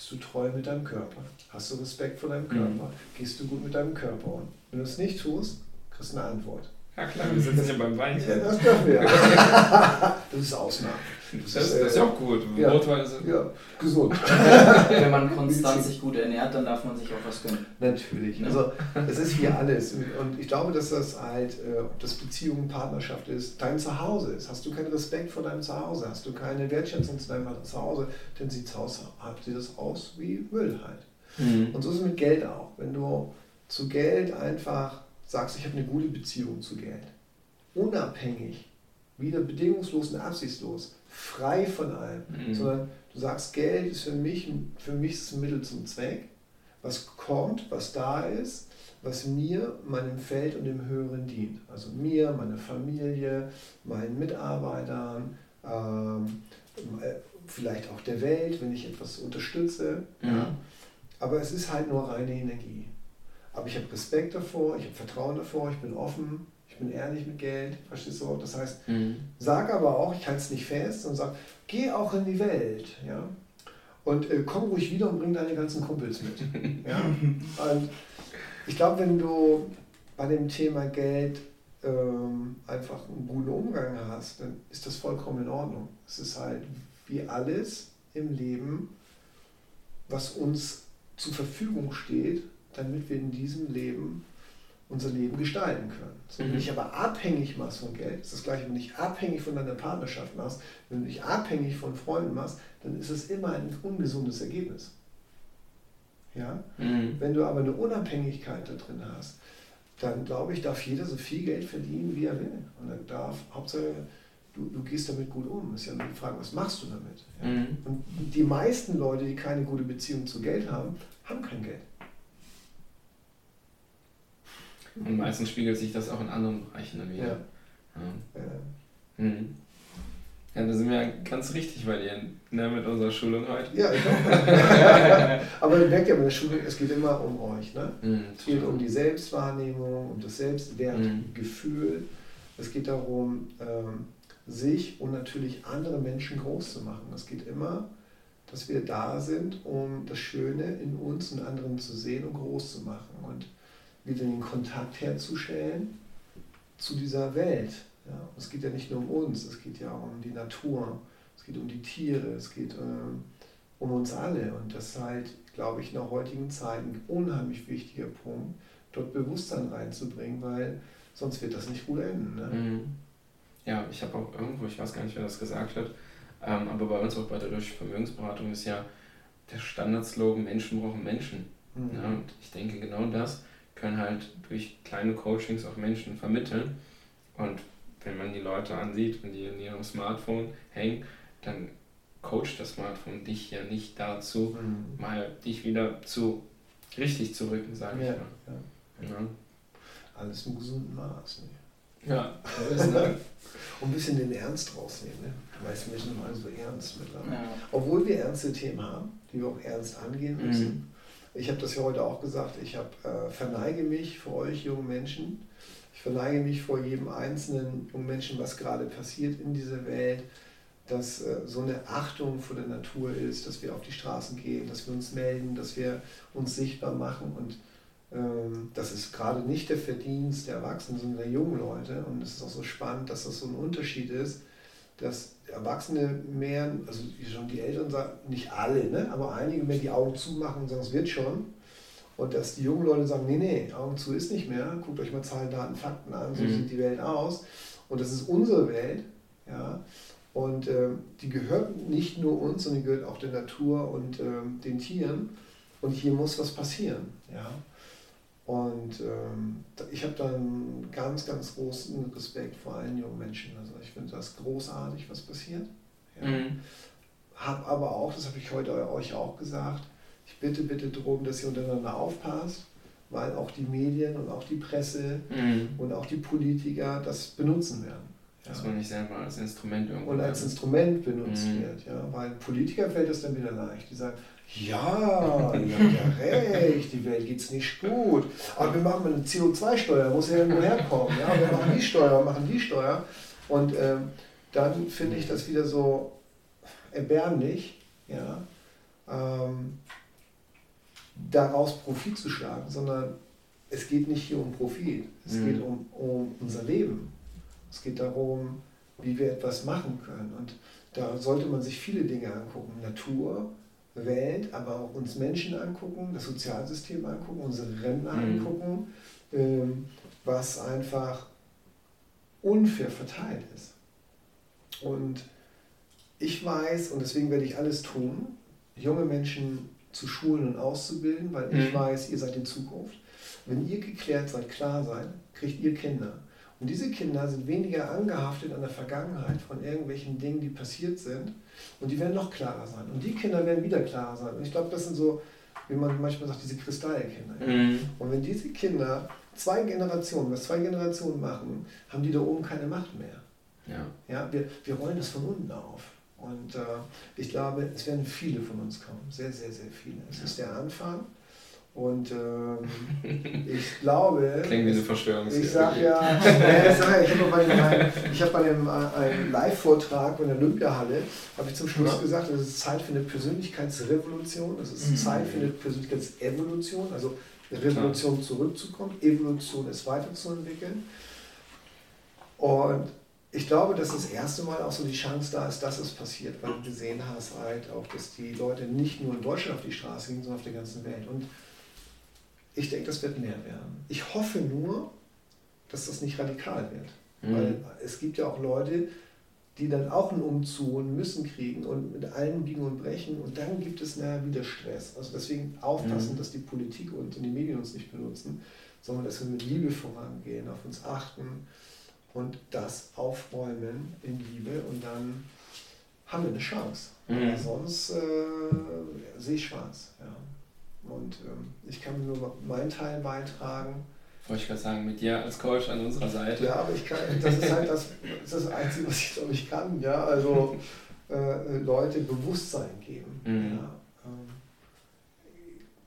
Bist du treu mit deinem Körper? Hast du Respekt vor deinem. Körper? Mhm. Gehst du gut mit deinem Körper um? Wenn du es nicht tust, kriegst du eine Antwort. Ja klar, wir sitzen ja beim Weinchen. Ja, das dürfen wir. das ist Ausnahme. Das, das, ist ja auch gut. Ja, ja, gesund. Wenn man konstant sich gut ernährt, dann darf man sich auch was gönnen. Natürlich. Also es ist wie alles. Und ich glaube, dass das halt, äh, ob das Beziehung, Partnerschaft ist, dein Zuhause ist. Hast du keinen Respekt vor deinem Zuhause, hast du keine Wertschätzung zu deinem Zuhause, dann sieht das aus wie Müll halt. Mhm. Und so ist es mit Geld auch. Wenn du zu Geld einfach sagst, ich habe eine gute Beziehung zu Geld, unabhängig, wieder bedingungslos und absichtslos, frei von allem, mhm. sondern du sagst, Geld ist für mich, für mich ist ein Mittel zum Zweck, was kommt, was da ist, was mir, meinem Feld und dem Höheren dient. Also mir, meiner Familie, meinen Mitarbeitern, ähm, äh, vielleicht auch der Welt, wenn ich etwas unterstütze. Mhm. Ja. Aber es ist halt nur reine Energie. Aber ich habe Respekt davor, ich habe Vertrauen davor, ich bin offen, ich bin ehrlich mit Geld, verstehst du? Das heißt, mhm. sag aber auch, ich halte es nicht fest und sag, geh auch in die Welt, ja. Und äh, komm ruhig wieder und bring deine ganzen Kumpels mit. ja? Und ich glaube, wenn du bei dem Thema Geld ähm, einfach einen guten Umgang hast, dann ist das vollkommen in Ordnung. Es ist halt wie alles im Leben, was uns zur Verfügung steht, damit wir in diesem Leben unser Leben gestalten können. So, wenn mhm. ich aber abhängig machst von Geld, ist das gleiche, wenn du dich abhängig von deiner Partnerschaft machst, wenn du dich abhängig von Freunden machst, dann ist es immer ein ungesundes Ergebnis. Ja? Mhm. Wenn du aber eine Unabhängigkeit da drin hast, dann glaube ich, darf jeder so viel Geld verdienen, wie er will. Und dann darf, Hauptsache, du, du gehst damit gut um. Ist ja nur die Frage, was machst du damit? Ja? Mhm. Und die meisten Leute, die keine gute Beziehung zu Geld haben, haben kein Geld. Und meistens spiegelt sich das auch in anderen Bereichen dann wieder. Ja. Ja. Ja. Mhm. ja, da sind wir ganz richtig bei dir ne, mit unserer Schulung heute. Ja, ich auch. Aber ihr merkt ja bei der Schulung, es geht immer um euch. Ne? Mhm, es geht um die Selbstwahrnehmung, um das Selbstwertgefühl. Mhm. Es geht darum, ähm, sich und natürlich andere Menschen groß zu machen. Es geht immer, dass wir da sind, um das Schöne in uns und anderen zu sehen und groß zu machen und wieder den Kontakt herzustellen zu dieser Welt. Ja, es geht ja nicht nur um uns, es geht ja um die Natur, es geht um die Tiere, es geht äh, um uns alle. Und das ist halt, glaube ich, in der heutigen Zeit ein unheimlich wichtiger Punkt, dort Bewusstsein reinzubringen, weil sonst wird das nicht gut enden. Ne? Mhm. Ja, ich habe auch irgendwo, ich weiß gar nicht, wer das gesagt hat, ähm, aber bei uns auch bei der Deutschen Vermögensberatung ist ja der Standardslogan Menschen brauchen Menschen. Mhm. Ja, und ich denke, genau das können halt durch kleine Coachings auch Menschen vermitteln. Und wenn man die Leute ansieht, wenn die in ihrem Smartphone hängen, dann coacht das Smartphone dich ja nicht dazu, mhm. mal dich wieder zu richtig zu rücken, sage ja, ich mal. Ja. Ja. Alles im gesunden Maß. Ne? Ja, und ein bisschen den Ernst rausnehmen. Ne? Weil wir sind mal so ernst mittlerweile. Ja. Obwohl wir ernste Themen haben, die wir auch ernst angehen müssen. Mhm. Ich habe das ja heute auch gesagt, ich hab, äh, verneige mich vor euch jungen Menschen. Ich verneige mich vor jedem einzelnen jungen Menschen, was gerade passiert in dieser Welt dass äh, so eine Achtung vor der Natur ist, dass wir auf die Straßen gehen, dass wir uns melden, dass wir uns sichtbar machen. Und ähm, das ist gerade nicht der Verdienst der Erwachsenen, sondern der jungen Leute. Und es ist auch so spannend, dass das so ein Unterschied ist, dass Erwachsene mehr, also schon die Eltern sagen, nicht alle, ne, aber einige mehr die Augen zumachen und sagen, es wird schon. Und dass die jungen Leute sagen, nee, nee, Augen zu ist nicht mehr, guckt euch mal Zahlen, Daten, Fakten an, so mhm. sieht die Welt aus. Und das ist unsere Welt. Ja. Und äh, die gehört nicht nur uns, sondern die gehört auch der Natur und äh, den Tieren. Und hier muss was passieren. Ja? Und ähm, ich habe dann ganz, ganz großen Respekt vor allen jungen Menschen. Also ich finde das großartig, was passiert. Ja? Mhm. Habe aber auch, das habe ich heute euch auch gesagt, ich bitte, bitte darum, dass ihr untereinander aufpasst, weil auch die Medien und auch die Presse mhm. und auch die Politiker das benutzen werden. Dass man nicht selber als Instrument irgendwo. Und als Instrument benutzt mhm. wird, ja. Weil Politiker fällt es dann wieder leicht. Die sagen, ja, ihr habt ja recht, die Welt geht es nicht gut. Aber wir machen eine CO2-Steuer, muss ja irgendwo herkommen. Ja? Wir machen die Steuer, machen die Steuer. Und ähm, dann finde ich das wieder so erbärmlich, ja, ähm, daraus Profit zu schlagen, sondern es geht nicht hier um Profit, es mhm. geht um, um unser Leben. Es geht darum, wie wir etwas machen können. Und da sollte man sich viele Dinge angucken. Natur, Welt, aber auch uns Menschen angucken, das Sozialsystem angucken, unsere Rentner mhm. angucken, ähm, was einfach unfair verteilt ist. Und ich weiß, und deswegen werde ich alles tun, junge Menschen zu schulen und auszubilden, weil ich mhm. weiß, ihr seid die Zukunft. Wenn ihr geklärt seid, klar seid, kriegt ihr Kinder. Und diese Kinder sind weniger angehaftet an der Vergangenheit von irgendwelchen Dingen, die passiert sind. Und die werden noch klarer sein. Und die Kinder werden wieder klarer sein. Und ich glaube, das sind so, wie man manchmal sagt, diese Kristallkinder. Mhm. Und wenn diese Kinder zwei Generationen, was zwei Generationen machen, haben die da oben keine Macht mehr. Ja. Ja, wir, wir rollen das von unten auf. Und äh, ich glaube, es werden viele von uns kommen. Sehr, sehr, sehr viele. Es ja. ist der Anfang. Und ähm, ich glaube. Klingt wie eine Verschwörung. Ich sage ja, äh, sag, ich habe bei einem, ich hab bei einem, äh, einem Live-Vortrag in der Olympiahalle, habe ich zum Schluss ja. gesagt, es ist Zeit für eine Persönlichkeitsrevolution, es ist mhm. Zeit für eine Persönlichkeitsevolution, also Revolution ja. zurückzukommen, Evolution ist weiterzuentwickeln. Und ich glaube, dass das erste Mal auch so die Chance da ist, dass es passiert, weil du gesehen hast halt auch, dass die Leute nicht nur in Deutschland auf die Straße gingen, sondern auf der ganzen Welt. Und ich denke, das wird mehr werden. Ich hoffe nur, dass das nicht radikal wird. Mhm. Weil es gibt ja auch Leute, die dann auch einen Umzug und müssen kriegen und mit allen biegen und brechen und dann gibt es nachher wieder Stress. Also deswegen aufpassen, mhm. dass die Politik und die Medien uns nicht benutzen, sondern dass wir mit Liebe vorangehen, auf uns achten und das aufräumen in Liebe und dann haben wir eine Chance. Mhm. Sonst äh, sehe ich schwarz. Ja. Und ähm, ich kann nur meinen Teil beitragen. Wollte ich gerade sagen, mit dir als Coach an unserer Seite. Ja, aber ich kann, das ist halt das, das, das Einzige, was ich glaube ich kann. Ja, also äh, Leute Bewusstsein geben. Mhm. Ja, ähm,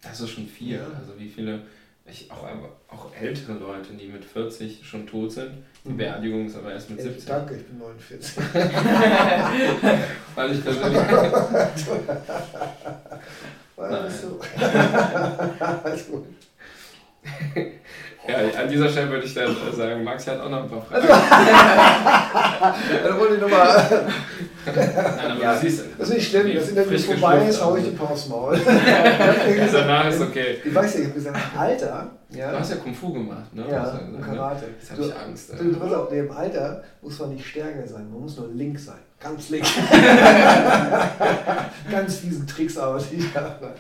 das ist schon viel. Ja. Also wie viele ich, auch, auch ältere Leute, die mit 40 schon tot sind. Die mhm. Beerdigung ist aber erst mit 70. Danke, ich bin 49. Weil ich persönlich. Alles gut. Ja, an dieser Stelle würde ich dann sagen, Max hat auch noch ein paar Fragen. dann wollte ich nochmal. Nein, aber ja, du siehst, das ist nicht schlimm, das Interview vorbei ist, hau ich die Pause Maul. Danach ist okay. Ich weiß ja, ich habe gesagt, Alter. Ja. Du hast ja Kung Fu gemacht, ne? Ja, und Karate. Jetzt habe ich Angst. Du, du, du, im Alter muss man nicht stärker sein, man muss nur link sein. Ganz link. Ganz fiesen Tricks, aber ich habe.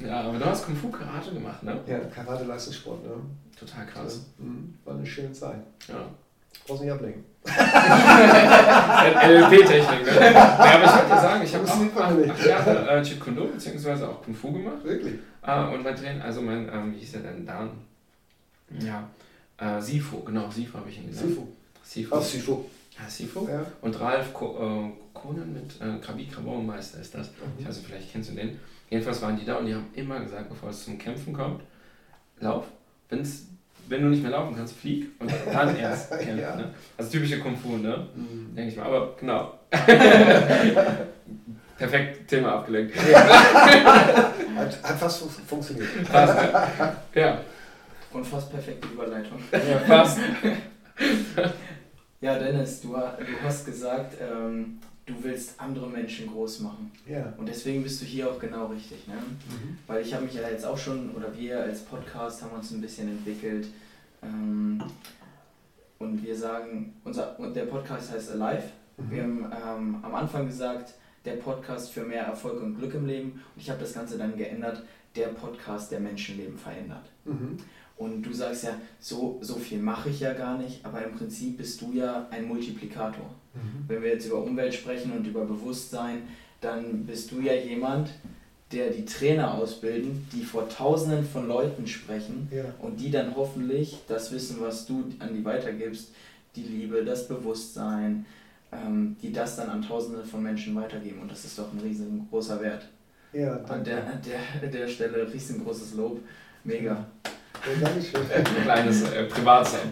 Ja, aber du hast Kung Fu Karate gemacht, ne? Ja, Karate Leistungssport, ne? Total krass. Ja, mhm. war eine schöne Zeit. Ja. Brauchst nicht ablenken. LLP-Technik, ne? Ja, aber ich wollte dir sagen, ich habe auch acht, Jahre äh, Jeet Kune Do bzw. auch Kung Fu gemacht. Wirklich? Äh, und mein Trainer, also mein, ähm, wie hieß der denn, Dan? Ja, äh, Sifu, genau, Sifu habe ich ihn gesagt. Sifu. Sifu. Ach, Sifu. Ja, Sifu. Ja. Und Ralf Ko äh, Konan mit äh, Krabi Krabauenmeister ist das. Mhm. Ich weiß nicht, vielleicht kennst du den. Jedenfalls waren die da und die haben immer gesagt, bevor es zum Kämpfen kommt, lauf. Wenn's, wenn du nicht mehr laufen kannst, flieg und dann erst kämpfen. ja. ne? Also typische Kung Fu, ne? Mhm. Denke ich mal. Aber genau. Perfekt, Thema abgelenkt. hat, hat fast funktioniert. Fast, ja. ja. Und fast perfekte Überleitung. Ja, fast. ja, Dennis, du, du hast gesagt, ähm, du willst andere Menschen groß machen. Ja. Und deswegen bist du hier auch genau richtig. Ne? Mhm. Weil ich habe mich ja jetzt auch schon, oder wir als Podcast haben uns ein bisschen entwickelt. Ähm, und wir sagen, unser, und der Podcast heißt Alive. Mhm. Wir haben ähm, am Anfang gesagt, der Podcast für mehr Erfolg und Glück im Leben. Und ich habe das Ganze dann geändert, der Podcast, der Menschenleben verändert. Mhm. Und du sagst ja, so, so viel mache ich ja gar nicht, aber im Prinzip bist du ja ein Multiplikator. Mhm. Wenn wir jetzt über Umwelt sprechen und über Bewusstsein, dann bist du ja jemand, der die Trainer ausbilden, die vor Tausenden von Leuten sprechen ja. und die dann hoffentlich das Wissen, was du an die weitergibst, die Liebe, das Bewusstsein, ähm, die das dann an Tausende von Menschen weitergeben. Und das ist doch ein riesengroßer Wert. Ja, an der, der, der Stelle riesengroßes Lob. Mega. Ja, Kleines äh, Privatzeit.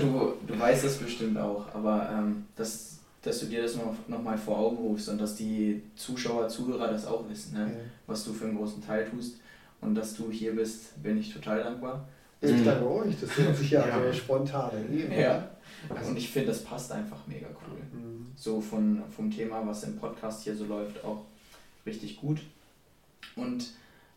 Du, du, du weißt es bestimmt auch, aber ähm, das, dass du dir das noch, noch mal vor Augen rufst und dass die Zuschauer, Zuhörer das auch wissen, ne? Ja. was du für einen großen Teil tust und dass du hier bist, bin ich total dankbar. Ich mhm. danke euch, das hört sich ja, spontan Ja, also und ich finde, das passt einfach mega cool. Mhm. So von, vom Thema, was im Podcast hier so läuft, auch richtig gut. Und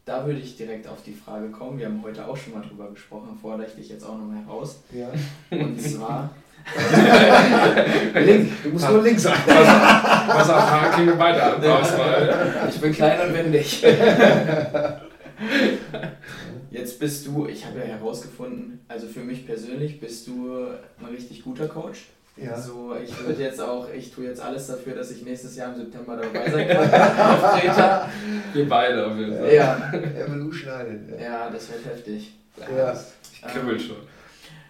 da würde ich direkt auf die Frage kommen. Wir haben heute auch schon mal drüber gesprochen, fordere ich dich jetzt auch nochmal heraus. Ja. Und zwar. Link, du musst nur links sein. Pass auf, Hakim weiter. Mal. Ich bin klein und wendig. Jetzt bist du, ich habe ja herausgefunden, also für mich persönlich bist du ein richtig guter Coach. Ja. So, ich würde jetzt auch, ich tue jetzt alles dafür, dass ich nächstes Jahr im September dabei sein kann. Wir beide auf jeden Fall. Ja. Evolution Island. Ja. ja, das wird heftig. Ja. Ich kribbel ähm, schon.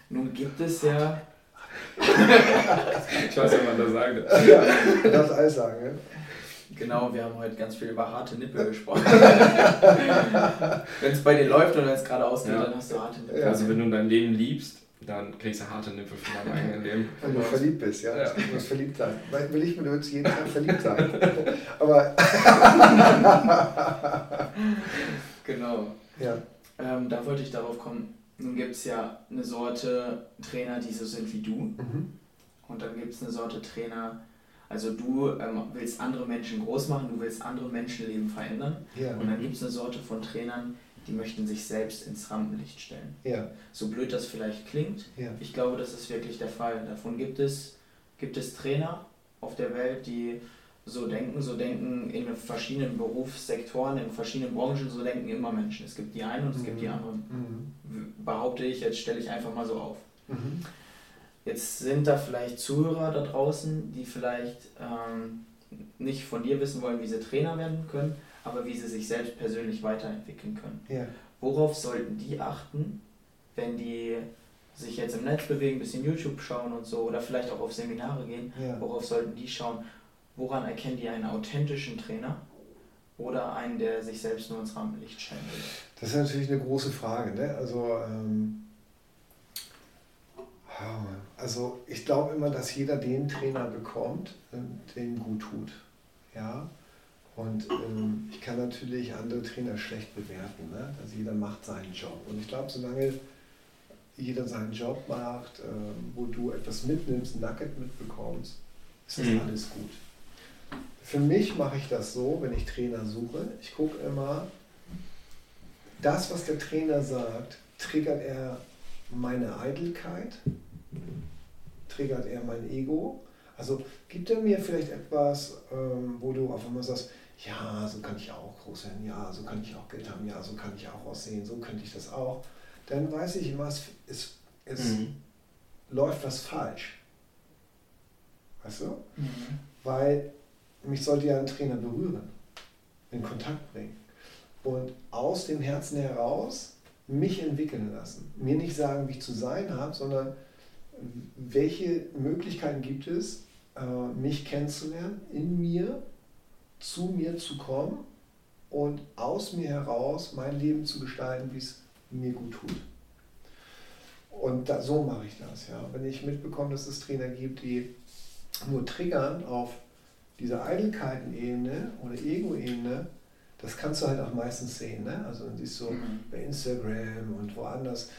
Nun gibt es ja. ich weiß ja, was da sagt. Ja, du darfst alles sagen, ja? Genau, wir haben heute ganz viel über harte Nippel gesprochen. wenn es bei dir läuft und wenn es gerade ausgeht, ja. dann hast du harte Nippel. Also wenn du dein Leben liebst, dann kriegst du harte Nippel von deinem eigenen Leben. Wenn du verliebt bist, ja. ja. Du musst verliebt sein. Will ich mir jetzt jeden Tag verliebt sein. Aber. genau. Ja. Ähm, da wollte ich darauf kommen. Nun gibt es ja eine Sorte Trainer, die so sind wie du. Mhm. Und dann gibt es eine Sorte Trainer, also du ähm, willst andere Menschen groß machen, du willst andere Menschenleben verändern. Ja. Und dann gibt es eine Sorte von Trainern, die möchten sich selbst ins Rampenlicht stellen. Ja. So blöd das vielleicht klingt, ja. ich glaube, das ist wirklich der Fall. Davon gibt es, gibt es Trainer auf der Welt, die so denken, so denken in verschiedenen Berufssektoren, in verschiedenen Branchen, so denken immer Menschen. Es gibt die einen und es mhm. gibt die mhm. anderen. Mhm. Behaupte ich, jetzt stelle ich einfach mal so auf. Mhm. Jetzt sind da vielleicht Zuhörer da draußen, die vielleicht ähm, nicht von dir wissen wollen, wie sie Trainer werden können, aber wie sie sich selbst persönlich weiterentwickeln können. Ja. Worauf sollten die achten, wenn die sich jetzt im Netz bewegen, ein bisschen YouTube schauen und so oder vielleicht auch auf Seminare gehen? Ja. Worauf sollten die schauen? Woran erkennen die einen authentischen Trainer oder einen, der sich selbst nur ins Rampenlicht stellen will? Das ist natürlich eine große Frage. Ne? Also, ähm, also ich glaube immer, dass jeder den Trainer bekommt, der ihm gut tut. Ja? Und ähm, ich kann natürlich andere Trainer schlecht bewerten. Ne? Also jeder macht seinen Job. Und ich glaube, solange jeder seinen Job macht, äh, wo du etwas mitnimmst, ein Nugget mitbekommst, ist das mhm. alles gut. Für mich mache ich das so, wenn ich Trainer suche. Ich gucke immer, das, was der Trainer sagt, triggert er meine Eitelkeit, triggert er mein Ego. Also gibt er mir vielleicht etwas, ähm, wo du auf einmal sagst, ja, so kann ich auch groß werden, ja, so kann ich auch Geld haben, ja, so kann ich auch aussehen, so könnte ich das auch. Dann weiß ich immer, es, es, es mhm. läuft was falsch. Weißt du? Mhm. Weil mich sollte ja ein Trainer berühren, in Kontakt bringen und aus dem Herzen heraus mich entwickeln lassen. Mir nicht sagen, wie ich zu sein habe, sondern welche Möglichkeiten gibt es, äh, mich kennenzulernen, in mir, zu mir zu kommen und aus mir heraus mein Leben zu gestalten, wie es mir gut tut. Und da, so mache ich das. Ja. Wenn ich mitbekomme, dass es Trainer gibt, die nur triggern auf dieser Eitelkeiten-Ebene oder Ego-Ebene, das kannst du halt auch meistens sehen. Ne? Also dann siehst du mhm. bei Instagram und woanders,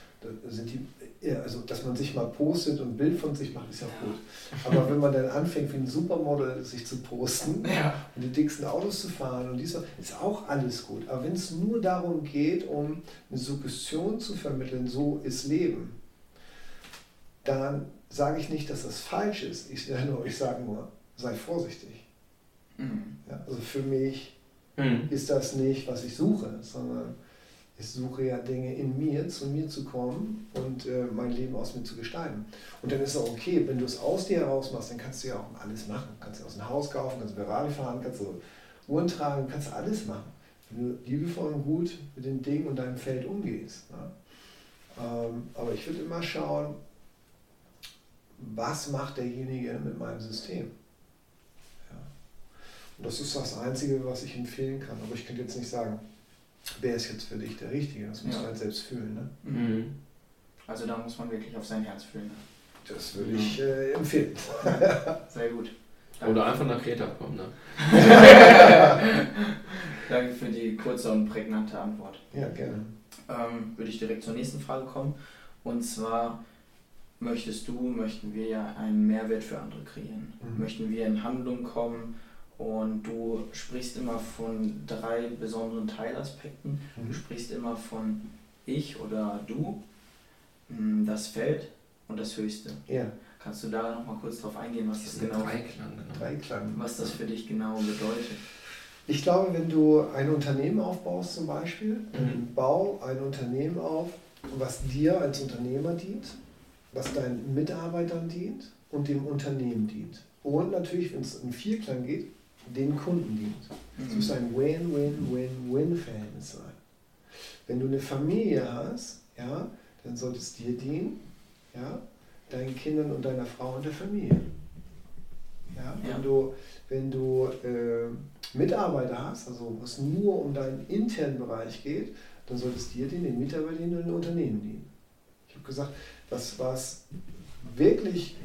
sind die, also dass man sich mal postet und ein Bild von sich macht, ist ja, ja. gut. Aber wenn man dann anfängt, wie ein Supermodel sich zu posten ja. und die dicksten Autos zu fahren und dies, ist auch alles gut. Aber wenn es nur darum geht, um eine Suggestion zu vermitteln, so ist Leben, dann sage ich nicht, dass das falsch ist. Ich, ich sage nur, sei vorsichtig. Mhm. Ja, also für mich mhm. ist das nicht, was ich suche, sondern ich suche ja Dinge in mir, zu mir zu kommen und äh, mein Leben aus mir zu gestalten. Und dann ist es auch okay, wenn du es aus dir heraus machst, dann kannst du ja auch alles machen. Kannst du aus dem Haus kaufen, kannst du Ferrari fahren, kannst du Uhren tragen, kannst du alles machen. Wenn du liebevoll und gut mit den Dingen und deinem Feld umgehst. Ne? Ähm, aber ich würde immer schauen, was macht derjenige mit meinem System? Und das ist das Einzige, was ich empfehlen kann. Aber ich könnte jetzt nicht sagen, wer ist jetzt für dich der Richtige. Das muss ja. man halt selbst fühlen. Ne? Mhm. Also da muss man wirklich auf sein Herz fühlen. Ne? Das würde ich äh, empfehlen. Sehr gut. Danke. Oder einfach nach Kreta kommen. Ne? Danke für die kurze und prägnante Antwort. Ja, gerne. Ähm, würde ich direkt zur nächsten Frage kommen. Und zwar, möchtest du, möchten wir ja einen Mehrwert für andere kreieren? Mhm. Möchten wir in Handlung kommen? Und du sprichst immer von drei besonderen Teilaspekten. Mhm. Du sprichst immer von ich oder du, hm, das Feld und das Höchste. Ja. Kannst du da noch mal kurz drauf eingehen, was das, das genau Dreiklang, genau. Dreiklang. was das für dich genau bedeutet? Ich glaube, wenn du ein Unternehmen aufbaust zum Beispiel, mhm. bau ein Unternehmen auf, was dir als Unternehmer dient, was deinen Mitarbeitern dient und dem Unternehmen dient. Und natürlich, wenn es in Vierklang geht, den Kunden dient. Es muss ein Win-Win-Win-Win-Verhältnis sein. Wenn du eine Familie hast, ja, dann sollte es dir dienen, ja, deinen Kindern und deiner Frau und der Familie. Ja, wenn ja. du, wenn du äh, Mitarbeiter hast, also was nur um deinen internen Bereich geht, dann sollte es dir dienen, den Mitarbeitern und den Unternehmen dienen. Ich habe gesagt, das, was wirklich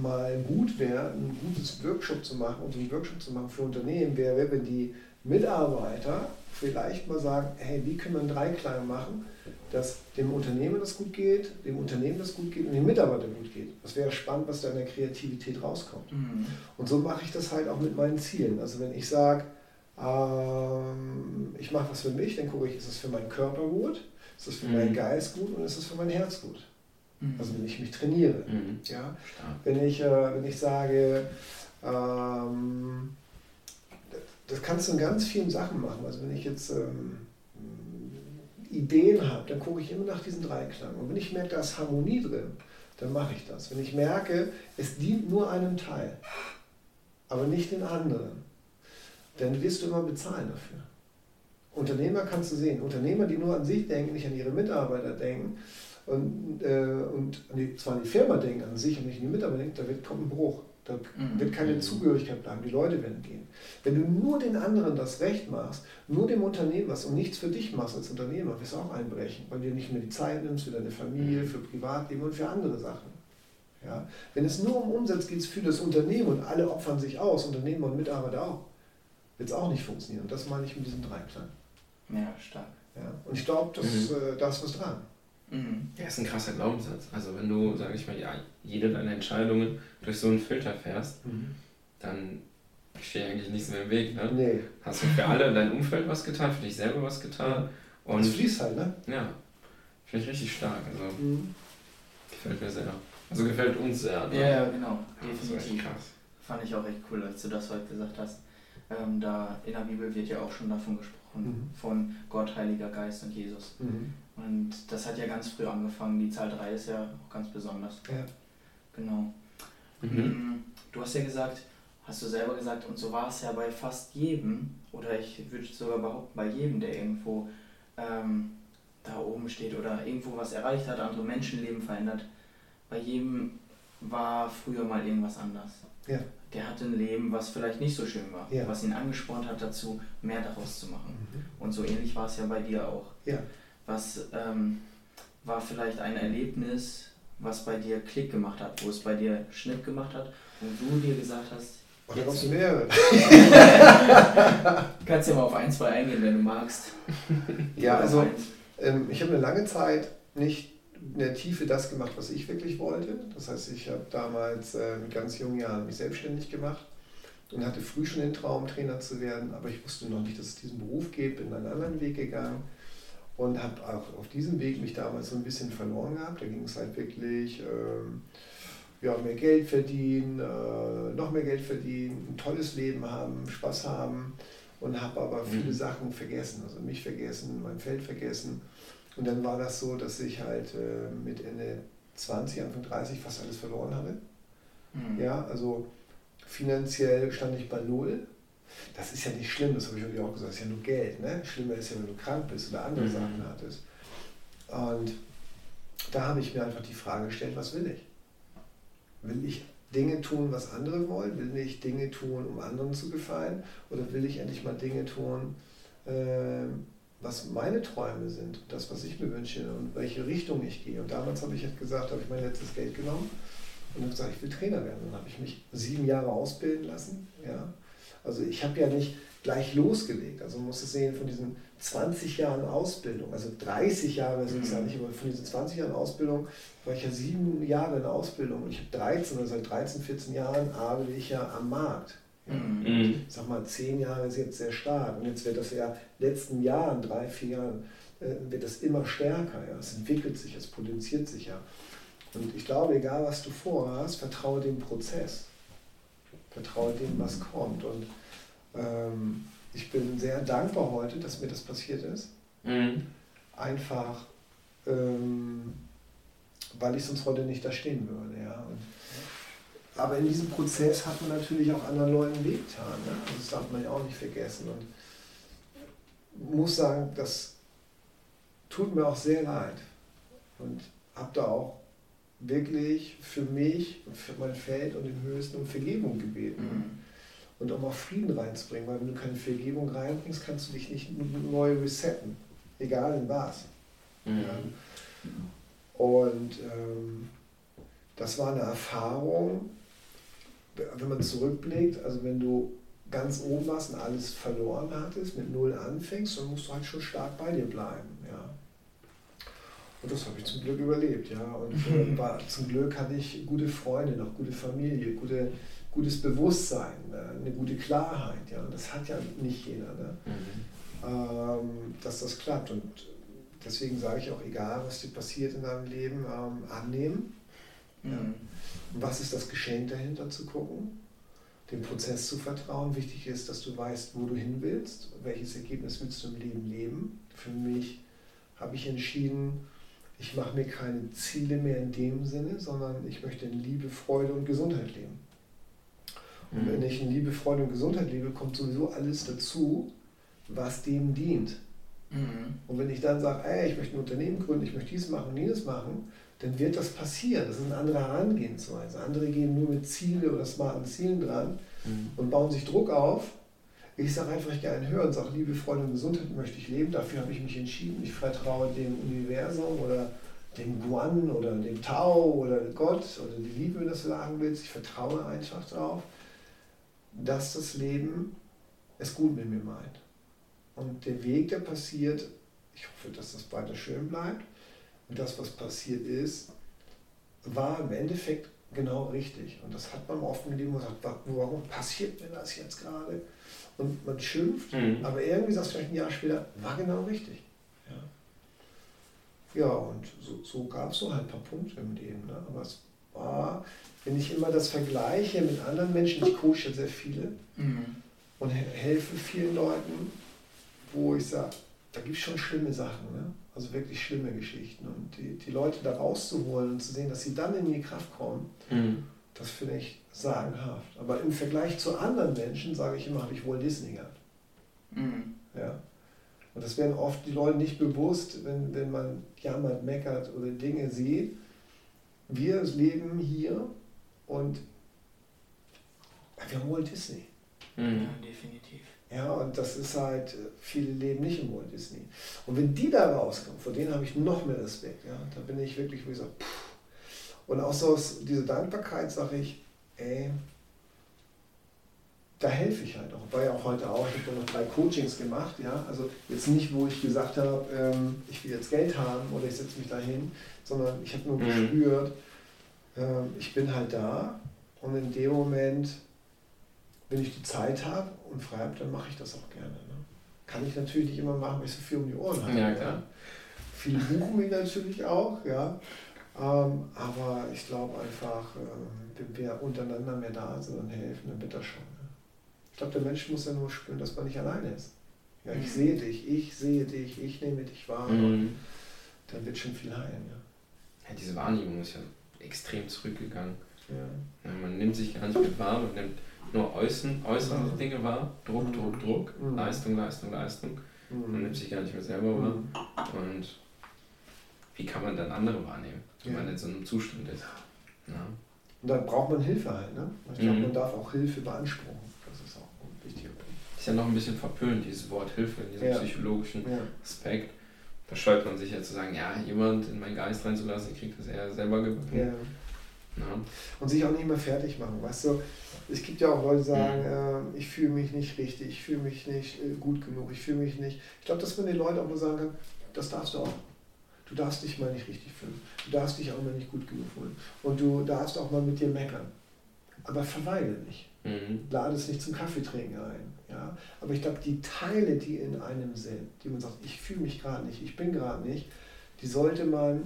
mal gut wäre, ein gutes Workshop zu machen und so einen Workshop zu machen für Unternehmen, wäre, wenn die Mitarbeiter vielleicht mal sagen, hey, wie können wir einen Dreiklang machen, dass dem Unternehmen das gut geht, dem Unternehmen das gut geht und dem Mitarbeiter gut geht. Das wäre spannend, was da in der Kreativität rauskommt. Mhm. Und so mache ich das halt auch mit meinen Zielen. Also wenn ich sage, ähm, ich mache was für mich, dann gucke ich, ist das für meinen Körper gut, ist das für mhm. meinen Geist gut und ist das für mein Herz gut. Mhm. Also wenn ich mich trainiere. Mhm. Ja? Wenn, ich, äh, wenn ich sage, ähm, das kannst du in ganz vielen Sachen machen. Also wenn ich jetzt ähm, Ideen habe, dann gucke ich immer nach diesen Dreiklang. Und wenn ich merke, da ist Harmonie drin, dann mache ich das. Wenn ich merke, es dient nur einem Teil, aber nicht den anderen, dann wirst du immer bezahlen dafür. Unternehmer kannst du sehen. Unternehmer, die nur an sich denken, nicht an ihre Mitarbeiter denken, und, äh, und die, zwar an die Firma denken an sich und nicht an die Mitarbeiter denken, da wird, kommt ein Bruch. Da mhm. wird keine Zugehörigkeit bleiben, die Leute werden gehen. Wenn du nur den anderen das Recht machst, nur dem Unternehmen was und nichts für dich machst als Unternehmer, wirst du auch einbrechen, weil du dir nicht mehr die Zeit nimmst für deine Familie, für Privatleben und für andere Sachen. Ja? Wenn es nur um Umsatz geht für das Unternehmen und alle opfern sich aus, Unternehmer und Mitarbeiter auch, wird es auch nicht funktionieren. Und das meine ich mit diesem Dreiklang. Ja, stark. Ja? Und ich glaube, mhm. äh, da ist was dran. Mhm. Ja, ist ein krasser Glaubenssatz. Also wenn du, sage ich mal, ja, jede deiner Entscheidungen durch so einen Filter fährst, mhm. dann steht eigentlich nichts mehr im Weg. Ne? Nee. Hast du für alle dein Umfeld was getan, für dich selber was getan. Und es fließt halt, ne? Ja. Finde ich richtig stark. Also mhm. gefällt mir sehr. Also gefällt uns sehr. Ne? Ja, ja, genau. Definitiv. krass. Fand ich auch echt cool, als du das heute gesagt hast. Ähm, da in der Bibel wird ja auch schon davon gesprochen, mhm. von Gott, Heiliger Geist und Jesus. Mhm. Und das hat ja ganz früh angefangen. Die Zahl 3 ist ja auch ganz besonders. Ja. Genau. Mhm. Mm, du hast ja gesagt, hast du selber gesagt, und so war es ja bei fast jedem, oder ich würde sogar behaupten, bei jedem, der irgendwo ähm, da oben steht oder irgendwo was erreicht hat, andere Menschenleben verändert, bei jedem war früher mal irgendwas anders. Ja. Der hatte ein Leben, was vielleicht nicht so schön war, ja. was ihn angespornt hat dazu, mehr daraus zu machen. Mhm. Und so ähnlich war es ja bei dir auch. Ja. Was ähm, war vielleicht ein Erlebnis, was bei dir Klick gemacht hat, wo es bei dir Schnitt gemacht hat und du dir gesagt hast, Oh, da kommst du mehrere. Kannst ja mal auf ein, zwei eingehen, wenn du magst. Ja, also ähm, ich habe eine lange Zeit nicht in der Tiefe das gemacht, was ich wirklich wollte. Das heißt, ich habe damals äh, mit ganz jungen Jahren mich selbstständig gemacht und hatte früh schon den Traum, Trainer zu werden, aber ich wusste noch nicht, dass es diesen Beruf geht, bin einen anderen Weg gegangen und habe auch auf diesem Weg mich damals so ein bisschen verloren gehabt. Da ging es halt wirklich, ähm, ja, mehr Geld verdienen, äh, noch mehr Geld verdienen, ein tolles Leben haben, Spaß haben und habe aber viele mhm. Sachen vergessen, also mich vergessen, mein Feld vergessen. Und dann war das so, dass ich halt äh, mit Ende 20, Anfang 30 fast alles verloren hatte. Mhm. Ja, also finanziell stand ich bei Null das ist ja nicht schlimm, das habe ich auch gesagt, das ist ja nur Geld. Ne? Schlimmer ist ja, wenn du krank bist oder andere mhm. Sachen hattest. Und da habe ich mir einfach die Frage gestellt, was will ich? Will ich Dinge tun, was andere wollen? Will ich Dinge tun, um anderen zu gefallen? Oder will ich endlich mal Dinge tun, äh, was meine Träume sind, das, was ich mir wünsche und welche Richtung ich gehe? Und damals habe ich halt gesagt, habe ich mein letztes Geld genommen und habe gesagt, ich will Trainer werden. Dann habe ich mich sieben Jahre ausbilden lassen. Ja, also ich habe ja nicht gleich losgelegt. Also man muss es sehen von diesen 20 Jahren Ausbildung, also 30 Jahre sind es ja mhm. nicht, aber von diesen 20 Jahren Ausbildung war ich ja sieben Jahre in Ausbildung und ich habe 13, also seit 13, 14 Jahren arbeite ich ja am Markt. Ja. Mhm. Ich sag mal, zehn Jahre ist jetzt sehr stark und jetzt wird das ja in den letzten Jahren, drei, vier Jahren, äh, wird das immer stärker. Ja. Es entwickelt sich, es potenziert sich ja. Und ich glaube, egal was du vorhast, vertraue dem Prozess. Vertraue dem, was kommt. Und ähm, ich bin sehr dankbar heute, dass mir das passiert ist. Mhm. Einfach, ähm, weil ich sonst heute nicht da stehen würde. Ja. Und, aber in diesem Prozess hat man natürlich auch anderen Leuten wehgetan. Ne? Also das darf man ja auch nicht vergessen. Und muss sagen, das tut mir auch sehr leid. Und habe da auch wirklich für mich und für mein Feld und den Höchsten um Vergebung gebeten. Mhm. Und um auch Frieden reinzubringen, weil wenn du keine Vergebung reinbringst, kannst du dich nicht neu resetten, egal in was. Mhm. Ja. Und ähm, das war eine Erfahrung, wenn man zurückblickt, also wenn du ganz oben warst und alles verloren hattest, mit Null anfängst, dann musst du halt schon stark bei dir bleiben. Ja. Und das habe ich zum Glück überlebt, ja. Und äh, war, zum Glück hatte ich gute Freunde, noch gute Familie, gute, gutes Bewusstsein, äh, eine gute Klarheit, ja. Und das hat ja nicht jeder, ne? Mhm. Ähm, dass das klappt. Und deswegen sage ich auch, egal was dir passiert in deinem Leben, ähm, annehmen. Mhm. Ja. Und was ist das Geschenk dahinter zu gucken? Dem Prozess zu vertrauen. Wichtig ist, dass du weißt, wo du hin willst, welches Ergebnis willst du im Leben leben. Für mich habe ich entschieden, ich mache mir keine Ziele mehr in dem Sinne, sondern ich möchte in Liebe, Freude und Gesundheit leben. Und wenn mhm. ich in Liebe, Freude und Gesundheit lebe, kommt sowieso alles dazu, was dem dient. Mhm. Und wenn ich dann sage, ey, ich möchte ein Unternehmen gründen, ich möchte dies machen, jenes machen, dann wird das passieren. Das ist eine andere Herangehensweise. Andere gehen nur mit Ziele oder smarten Zielen dran mhm. und bauen sich Druck auf. Ich sage einfach, gerne hören und sage, liebe Freunde und Gesundheit möchte ich leben, dafür habe ich mich entschieden. Ich vertraue dem Universum oder dem Guan oder dem Tao oder Gott oder die Liebe, wenn du das sagen willst. Ich vertraue einfach darauf, dass das Leben es gut mit mir meint. Und der Weg, der passiert, ich hoffe, dass das weiter schön bleibt. Und das, was passiert ist, war im Endeffekt genau richtig. Und das hat man oft im Leben gesagt, warum passiert mir das jetzt gerade? Und man schimpft, mhm. aber irgendwie sagst du vielleicht ein Jahr später, war genau richtig. Ja, ja und so, so gab es so halt ein paar Punkte im Leben. Ne? Aber es war, wenn ich immer das vergleiche mit anderen Menschen, ich coache sehr viele mhm. und helfe vielen Leuten, wo ich sage, da gibt es schon schlimme Sachen. Ne? Also wirklich schlimme Geschichten. Und die, die Leute da rauszuholen und zu sehen, dass sie dann in die Kraft kommen, mhm. Das finde ich sagenhaft. Aber im Vergleich zu anderen Menschen, sage ich immer, habe ich wohl Disney gehabt. Mhm. Ja. Und das werden oft die Leute nicht bewusst, wenn, wenn man jammert, meckert oder Dinge sieht. Wir leben hier und wir haben Walt Disney. Mhm. Ja, definitiv. Ja, und das ist halt, viele leben nicht im Walt Disney. Und wenn die da rauskommen, vor denen habe ich noch mehr Respekt. Ja? Da bin ich wirklich, wie gesagt, pff. Und auch so aus dieser Dankbarkeit sage ich, ey, da helfe ich halt auch. War ja auch heute auch, ich habe noch drei Coachings gemacht, ja. Also jetzt nicht, wo ich gesagt habe, ähm, ich will jetzt Geld haben oder ich setze mich dahin, sondern ich habe nur mhm. gespürt, ähm, ich bin halt da und in dem Moment wenn ich die Zeit habe und frei habe, dann mache ich das auch gerne. Ne? Kann ich natürlich nicht immer machen, weil ich so viel um die Ohren habe. Ja. Ja. Viele buchen mich natürlich auch, ja. Ähm, aber ich glaube einfach, äh, wenn wir untereinander mehr da sind und helfen, dann wird das schon. Ne? Ich glaube, der Mensch muss ja nur spüren, dass man nicht alleine ist. Ja, ich mhm. sehe dich, ich sehe dich, ich nehme dich wahr mhm. und dann wird schon viel heilen. Ja. ja diese Wahrnehmung ist ja extrem zurückgegangen. Ja. man nimmt sich gar nicht mehr wahr, man nimmt nur äußern, äußere mhm. Dinge wahr. Druck, Druck, Druck, mhm. Leistung, Leistung, Leistung. Man mhm. nimmt sich gar nicht mehr selber wahr. Mhm. Und wie kann man dann andere wahrnehmen, wenn ja. man in so einem Zustand ist? Ja. Und dann braucht man Hilfe halt. Ne? Ich glaube, mhm. man darf auch Hilfe beanspruchen. Das ist auch ein wichtiger Punkt. Ist ja noch ein bisschen verpönt, dieses Wort Hilfe, in diesem ja. psychologischen. Aspekt. Da scheut man sich ja zu sagen, ja, jemand in meinen Geist reinzulassen, ich kriege das eher selber gebacken. Ja. Und sich auch nicht mehr fertig machen. Weißt du, es gibt ja auch Leute, die sagen, äh, ich fühle mich nicht richtig, ich fühle mich nicht äh, gut genug, ich fühle mich nicht. Ich glaube, dass man den Leuten auch mal sagen kann, das darfst du auch. Du darfst dich mal nicht richtig fühlen. Du darfst dich auch mal nicht gut genug fühlen. Und du darfst auch mal mit dir meckern. Aber verweile nicht. Mhm. Lade es nicht zum Kaffeetrinken ein. Ja? Aber ich glaube, die Teile, die in einem sind, die man sagt, ich fühle mich gerade nicht, ich bin gerade nicht, die sollte man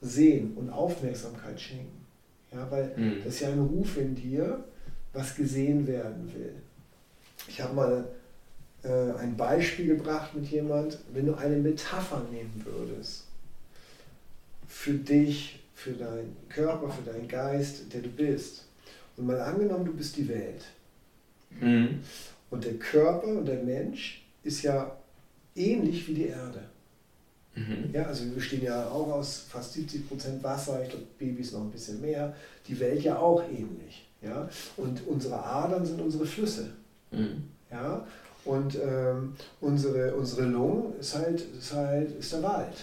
sehen und Aufmerksamkeit schenken. Ja, weil mhm. das ist ja ein Ruf in dir, was gesehen werden will. Ich habe mal äh, ein Beispiel gebracht mit jemand, wenn du eine Metapher nehmen würdest, für dich, für deinen Körper, für deinen Geist, der du bist. Und mal angenommen, du bist die Welt. Mhm. Und der Körper und der Mensch ist ja ähnlich wie die Erde. Mhm. Ja, also wir bestehen ja auch aus fast 70 Prozent Wasser, ich glaube Babys noch ein bisschen mehr, die Welt ja auch ähnlich. Ja? Und unsere Adern sind unsere Flüsse. Mhm. Ja? Und ähm, unsere, unsere Lungen ist halt, ist halt ist der Wald.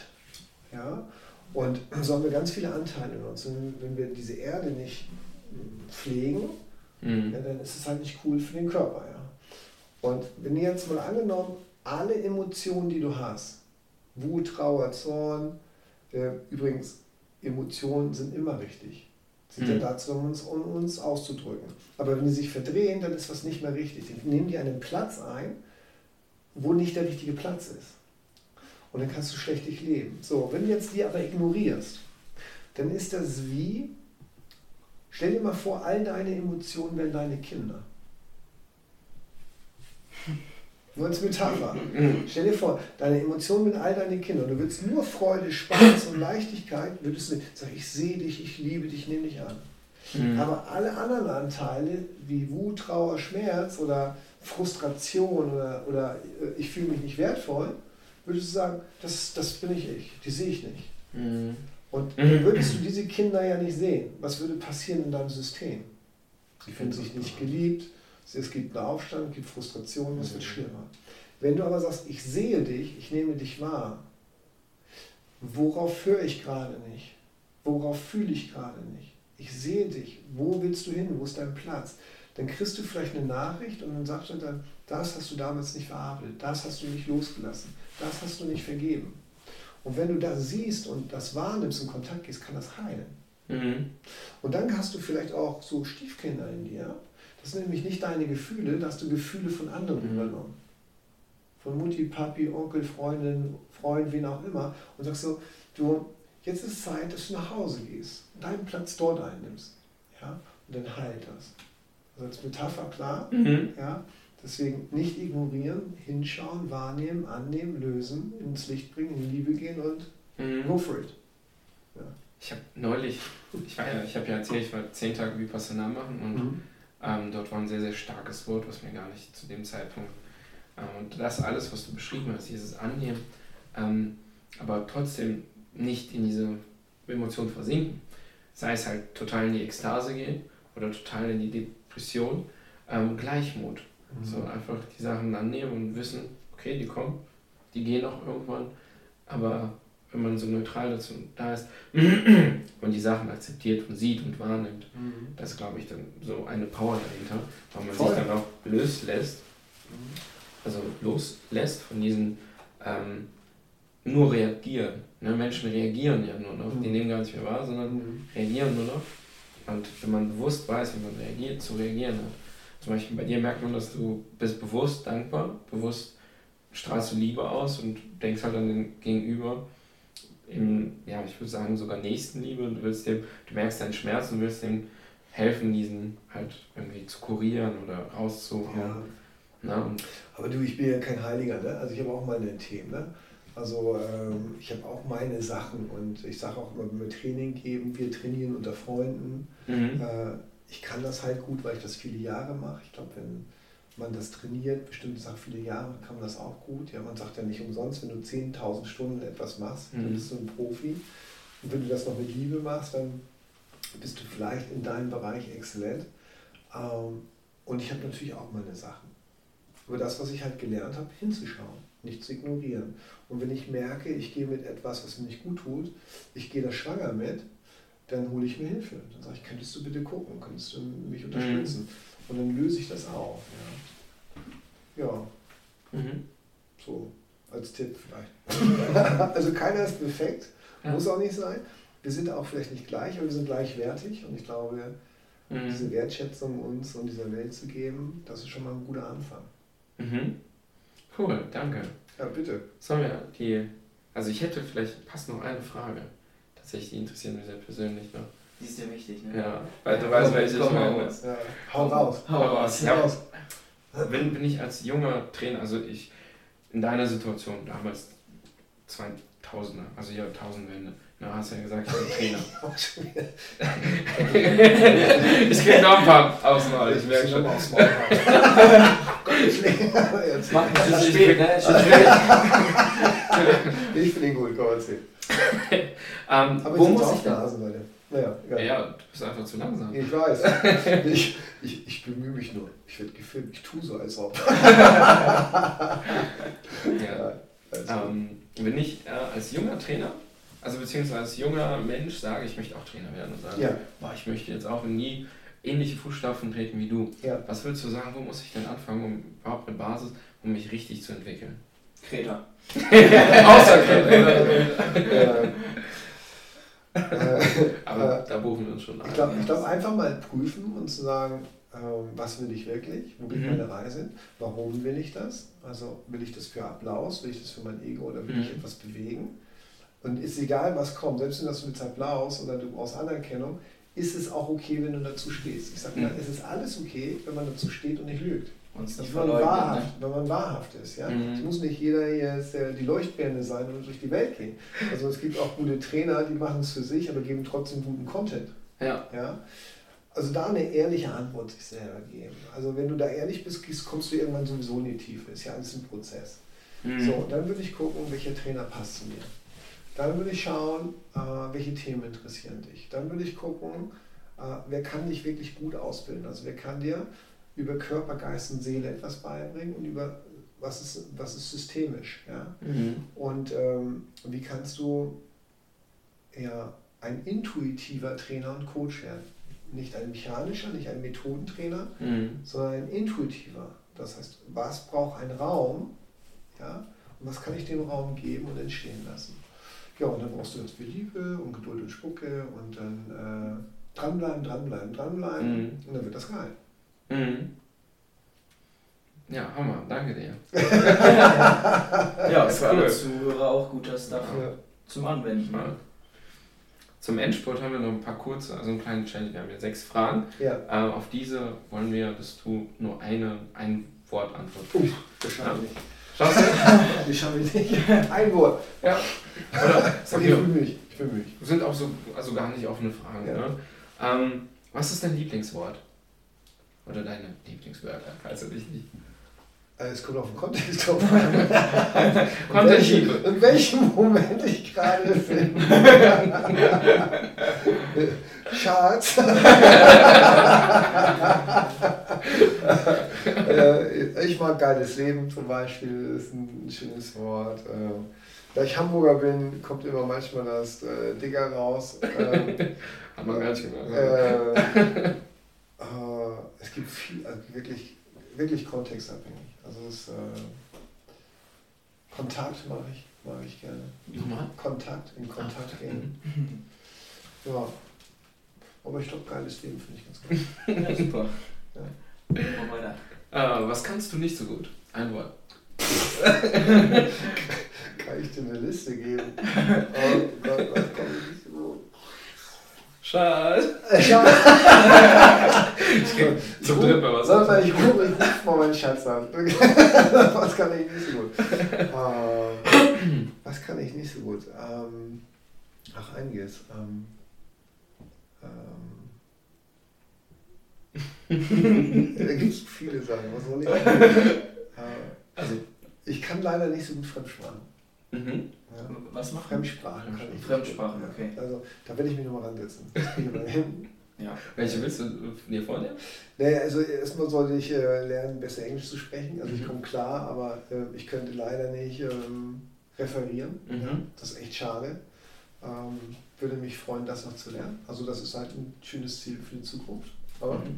Ja? Und so haben wir ganz viele Anteile in uns. Und wenn wir diese Erde nicht pflegen, mhm. ja, dann ist es halt nicht cool für den Körper. Ja? Und wenn ihr jetzt mal angenommen, alle Emotionen, die du hast, Wut, Trauer, Zorn, äh, übrigens, Emotionen sind immer richtig sind mhm. ja dazu, um uns, um uns auszudrücken. Aber wenn die sich verdrehen, dann ist was nicht mehr richtig. Die nehmen die einen Platz ein, wo nicht der richtige Platz ist. Und dann kannst du schlecht leben. So, wenn du jetzt die aber ignorierst, dann ist das wie, stell dir mal vor, all deine Emotionen wären deine Kinder. Nur als Metapher. Stell dir vor, deine Emotionen mit all deinen Kindern, du willst nur Freude, Spaß und Leichtigkeit, würdest du sagen, ich sehe dich, ich liebe dich, nehme dich an. Mhm. Aber alle anderen Anteile, wie Wut, Trauer, Schmerz oder Frustration oder, oder äh, ich fühle mich nicht wertvoll, würdest du sagen, das, das bin ich ich, die sehe ich nicht. Mhm. Und dann würdest du diese Kinder ja nicht sehen. Was würde passieren in deinem System? Sie fühlen sich nicht geliebt, es gibt einen Aufstand, es gibt Frustration, es wird schlimmer. Wenn du aber sagst, ich sehe dich, ich nehme dich wahr, worauf höre ich gerade nicht? Worauf fühle ich gerade nicht? Ich sehe dich. Wo willst du hin? Wo ist dein Platz? Dann kriegst du vielleicht eine Nachricht und dann sagt er dann, das hast du damals nicht verarbeitet, das hast du nicht losgelassen, das hast du nicht vergeben. Und wenn du das siehst und das wahrnimmst und in Kontakt gehst, kann das heilen. Mhm. Und dann hast du vielleicht auch so Stiefkinder in dir. Das sind nämlich nicht deine Gefühle, da hast du Gefühle von anderen mhm. übernommen. Von Mutti, Papi, Onkel, Freundin, Freund, wen auch immer. Und sagst so, du, jetzt ist Zeit, dass du nach Hause gehst und deinen Platz dort einnimmst. Ja? Und dann heilt das. Also als Metapher klar. Mhm. Ja? Deswegen nicht ignorieren, hinschauen, wahrnehmen, annehmen, lösen, ins Licht bringen, in Liebe gehen und mhm. go for it. Ja. Ich habe neulich, ich, war ja, ich habe ja erzählt, ich war zehn Tage Vipassana machen und mhm. ähm, dort war ein sehr, sehr starkes Wort, was mir gar nicht zu dem Zeitpunkt. Ähm, und das alles, was du beschrieben hast, dieses Annehmen, ähm, aber trotzdem nicht in diese Emotion versinken. Sei es halt total in die Ekstase gehen oder total in die Depression. Ähm, Gleichmut. Mhm. So einfach die Sachen annehmen und wissen, okay, die kommen, die gehen auch irgendwann, aber wenn man so neutral dazu da ist und die Sachen akzeptiert und sieht und wahrnimmt, mhm. das ist, glaube ich, dann so eine Power dahinter, weil man Voll. sich dann auch loslässt, also loslässt von diesen ähm, nur reagieren. Ne? Menschen reagieren ja nur noch, mhm. die nehmen gar nicht mehr wahr, sondern mhm. reagieren nur noch. Und wenn man bewusst weiß, wie man reagiert, zu reagieren hat, zum Beispiel bei dir merkt man, dass du bist bewusst dankbar, bewusst strahlst du Liebe aus und denkst halt an den Gegenüber im, ja, ich würde sagen, sogar Nächstenliebe. Du willst dem, du merkst deinen Schmerz und willst dem helfen, diesen halt irgendwie zu kurieren oder rauszuhauen. Ja. Na, und Aber du, ich bin ja kein Heiliger, ne? Also ich habe auch meine Themen, ne? Also ähm, ich habe auch meine Sachen und ich sage auch immer, wenn wir Training geben, wir trainieren unter Freunden. Mhm. Äh, ich kann das halt gut, weil ich das viele Jahre mache. Ich glaube, wenn man das trainiert, bestimmte Sachen viele Jahre, kann man das auch gut. Ja, man sagt ja nicht umsonst, wenn du 10.000 Stunden etwas machst, mhm. dann bist du ein Profi. Und wenn du das noch mit Liebe machst, dann bist du vielleicht in deinem Bereich exzellent. Ähm, und ich habe natürlich auch meine Sachen. Aber das, was ich halt gelernt habe, hinzuschauen, nicht zu ignorieren. Und wenn ich merke, ich gehe mit etwas, was mir nicht gut tut, ich gehe da schwanger mit, dann hole ich mir Hilfe. Dann sage ich, könntest du bitte gucken, könntest du mich unterstützen? Mhm. Und dann löse ich das auf. Ja, ja. Mhm. so als Tipp vielleicht. also keiner ist perfekt, ja. muss auch nicht sein. Wir sind auch vielleicht nicht gleich, aber wir sind gleichwertig und ich glaube, mhm. diese Wertschätzung uns und dieser Welt zu geben, das ist schon mal ein guter Anfang. Mhm. Cool, danke. Ja, bitte. Sollen wir die, also ich hätte vielleicht, passt noch eine Frage tatsächlich, die interessieren mich sehr persönlich noch. Die ist dir wichtig, ne? Ja, weil du weißt, welche ich meine. Ja. Hau raus. Hau raus. Ja, raus. Bin, bin ich als junger Trainer, also ich in deiner Situation damals 2000er, also Jahrtausendwende, na, hast du ja gesagt, ich bin Trainer. ich krieg noch ein paar Auswahl, ich merke schon. Auswahl. Jetzt machen wir das spät, ne? Ich ihn gut, komm erzähl. ähm, Aber wo muss ich da? Leute. Naja, egal. Ja, du bist einfach zu langsam. Ich weiß. ich, ich, ich bemühe mich nur. Ich werde gefilmt. Ich tue so, als ob. ja. ähm, wenn ich äh, als junger Trainer, also beziehungsweise als junger Mensch sage, ich möchte auch Trainer werden und sage, ja. boah, ich möchte jetzt auch nie ähnliche Fußstapfen treten wie du. Ja. Was würdest du sagen, wo muss ich denn anfangen, um überhaupt eine Basis, um mich richtig zu entwickeln? Kreta. Außer Kreta. Äh, Aber äh, da buchen wir uns schon ein. Ich glaube, glaub, einfach mal prüfen und zu sagen, äh, was will ich wirklich, wo geht mhm. meine Reise, warum will ich das? Also will ich das für Applaus, will ich das für mein Ego oder will mhm. ich etwas bewegen? Und ist egal, was kommt, selbst wenn das mit Applaus oder du brauchst Anerkennung, ist es auch okay, wenn du dazu stehst. Ich sage mhm. es ist alles okay, wenn man dazu steht und nicht lügt. Und wenn, man wahrhaft, ne? wenn man wahrhaft ist. Ja? Mhm. Es muss nicht jeder hier die Leuchtbirne sein und durch die Welt gehen. Also es gibt auch gute Trainer, die machen es für sich, aber geben trotzdem guten Content. Ja. ja? Also da eine ehrliche Antwort sich selber geben. Also wenn du da ehrlich bist, kommst du irgendwann sowieso in die Tiefe. Ist ja alles ein Prozess. Mhm. So, und dann würde ich gucken, welcher Trainer passt zu mir. Dann würde ich schauen, äh, welche Themen interessieren dich. Dann würde ich gucken, äh, wer kann dich wirklich gut ausbilden. Also wer kann dir über Körper, Geist und Seele etwas beibringen und über was ist, was ist systemisch. Ja? Mhm. Und ähm, wie kannst du ja, ein intuitiver Trainer und Coach werden? Nicht ein mechanischer, nicht ein Methodentrainer, mhm. sondern ein intuitiver. Das heißt, was braucht ein Raum? Ja? Und was kann ich dem Raum geben und entstehen lassen? Ja, und dann brauchst du jetzt viel Liebe und Geduld und Spucke und dann äh, dranbleiben, dranbleiben, dranbleiben mhm. und dann wird das geil. Mhm. Ja, Hammer, danke dir. ja, für alle Zuhörer auch guter Stuff ja. zum Anwenden. Ja. Zum Endspurt haben wir noch ein paar kurze, also einen kleinen Challenge. Wir haben hier sechs Fragen. Ja. Ähm, auf diese wollen wir, dass du nur eine, ein Wort antwortest. Uff, das schaffe ich nicht. Schaffst du? Ich schaffe ich nicht. Ein Wort. Ja. Oder, sag okay, ich fühle mich. Ich fühle mich. Sind auch so, also gar nicht offene Fragen. Ja. Ne? Ähm, was ist dein Lieblingswort? Oder deine Lieblingswörter, falls du dich nicht. Äh, es kommt auf den Kontext drauf an. in, welchem, in welchem Moment ich gerade bin. Schatz. Äh, ich mag geiles Leben zum Beispiel, ist ein schönes Wort. Äh, da ich Hamburger bin, kommt immer manchmal das äh, Digger raus. Hat man gar nicht gemerkt. Äh, es gibt viel, also wirklich, wirklich kontextabhängig. Also das äh, Kontakt mag ich, mag ich gerne. Nochmal? Kontakt, in Kontakt Ach, gehen. Mhm. Ja. Aber ich glaube, geiles Leben finde ich ganz gut. ja, super. Ja. Mal weiter. Äh, was kannst du nicht so gut? Ein Wort. Kann ich dir eine Liste geben? Oh Gott, was kann ich nicht so gut? Schatz. Schatz. Zum dritten Mal was. Mal, ich rufe ruf mal meinen Schatz an. was kann ich nicht so gut? Ähm, was kann ich nicht so gut? Ähm, ach, einiges. Ähm, ähm, da gibt es viele Sachen. Was soll ich? Äh, also, ich kann leider nicht so gut Fremdsprachen. Mhm. Ja. Was macht Fremdsprachen? Fremdsprachen, Fremdsprachen okay. Also da werde ich mich nochmal ransetzen. Ich. Ja. Welche willst du dir vornehmen? Naja, also erstmal sollte ich äh, lernen, besser Englisch zu sprechen. Also ich mhm. komme klar, aber äh, ich könnte leider nicht ähm, referieren. Mhm. Ja, das ist echt schade. Ähm, würde mich freuen, das noch zu lernen. Also das ist halt ein schönes Ziel für die Zukunft. Aber mhm.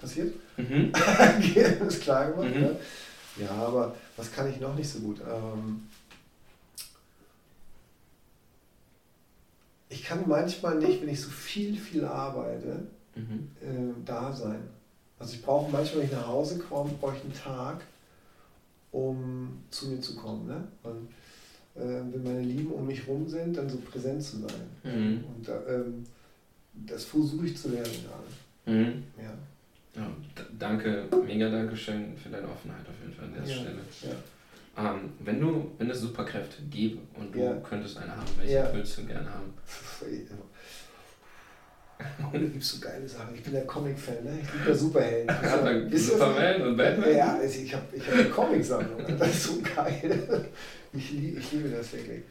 passiert. Mhm. ist klar gemacht. Mhm. Ja. ja. aber was kann ich noch nicht so gut? Ähm, ich kann manchmal nicht, wenn ich so viel, viel arbeite, mhm. äh, da sein. Also ich brauche manchmal, wenn ich nach Hause komme, brauche ich einen Tag, um zu mir zu kommen. Ne? Und äh, wenn meine Lieben um mich rum sind, dann so präsent zu sein. Mhm. Und ähm, das versuche ich zu lernen gerade. Mhm. Ja. ja. Danke, mega Dankeschön für deine Offenheit auf jeden Fall an der ja. Stelle. Ja. Ähm, wenn du, wenn es Superkräfte gäbe und du ja. könntest eine haben, welche ja. würdest du gerne haben? Da gibt es so geile Sachen. Ich bin der Comic-Fan, ne? Ich liebe ja Superhelden. Also, Superman und Batman? Ja, also ich habe ich hab eine Comic-Sammlung. Das ist so geil. Ich, lieb, ich liebe das wirklich.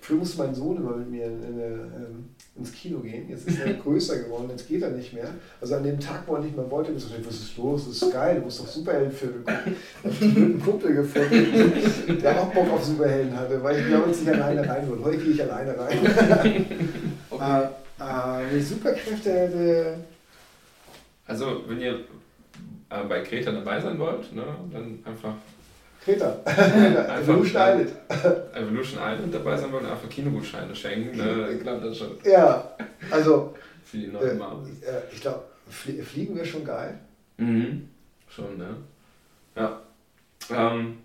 Früher musste mein Sohn immer mit mir in, in, in, ähm, ins Kino gehen. Jetzt ist er größer geworden, jetzt geht er nicht mehr. Also an dem Tag, wo er nicht mehr wollte, ich gesagt, was ist los? Das ist geil, du musst doch Superheldenfilme gucken. Ich habe einen Kumpel gefunden, der auch Bock auf Superhelden hatte, weil ich damals nicht alleine rein wollte. Heute gehe ich alleine rein. okay. äh, äh, wenn ich Superkräfte hätte. Also, wenn ihr äh, bei Greta dabei sein wollt, ne, dann einfach Kreta. Evolution Island. Evolution Island dabei sein wollen, einfach Kinogutscheine schenken. Ne? Ich glaube das schon. Ja, also. Für die neuen äh, äh, Ich glaube, flie fliegen wäre schon geil. Mhm. Schon, ne? Ja. Ähm,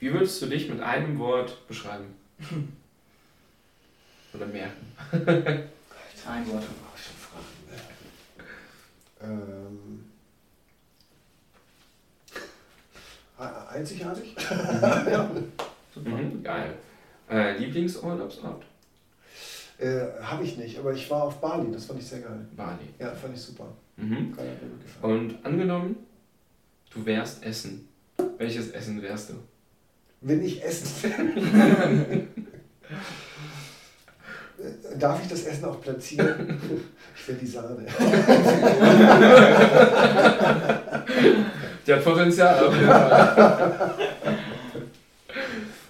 wie würdest du dich mit einem Wort beschreiben? Oder merken? Ein Wort. Schon Fragen. Ähm. Einzigartig? ja. Mhm, geil. Äh, Lieblingsurlaubsort? Äh, Habe ich nicht, aber ich war auf Bali, das fand ich sehr geil. Bali. Ja, fand ich super. Mhm. Und angenommen, du wärst Essen. Welches Essen wärst du? Wenn ich Essen wäre. darf ich das Essen auch platzieren? ich will die Sahne. die hat Potenzial auf jeden Fall.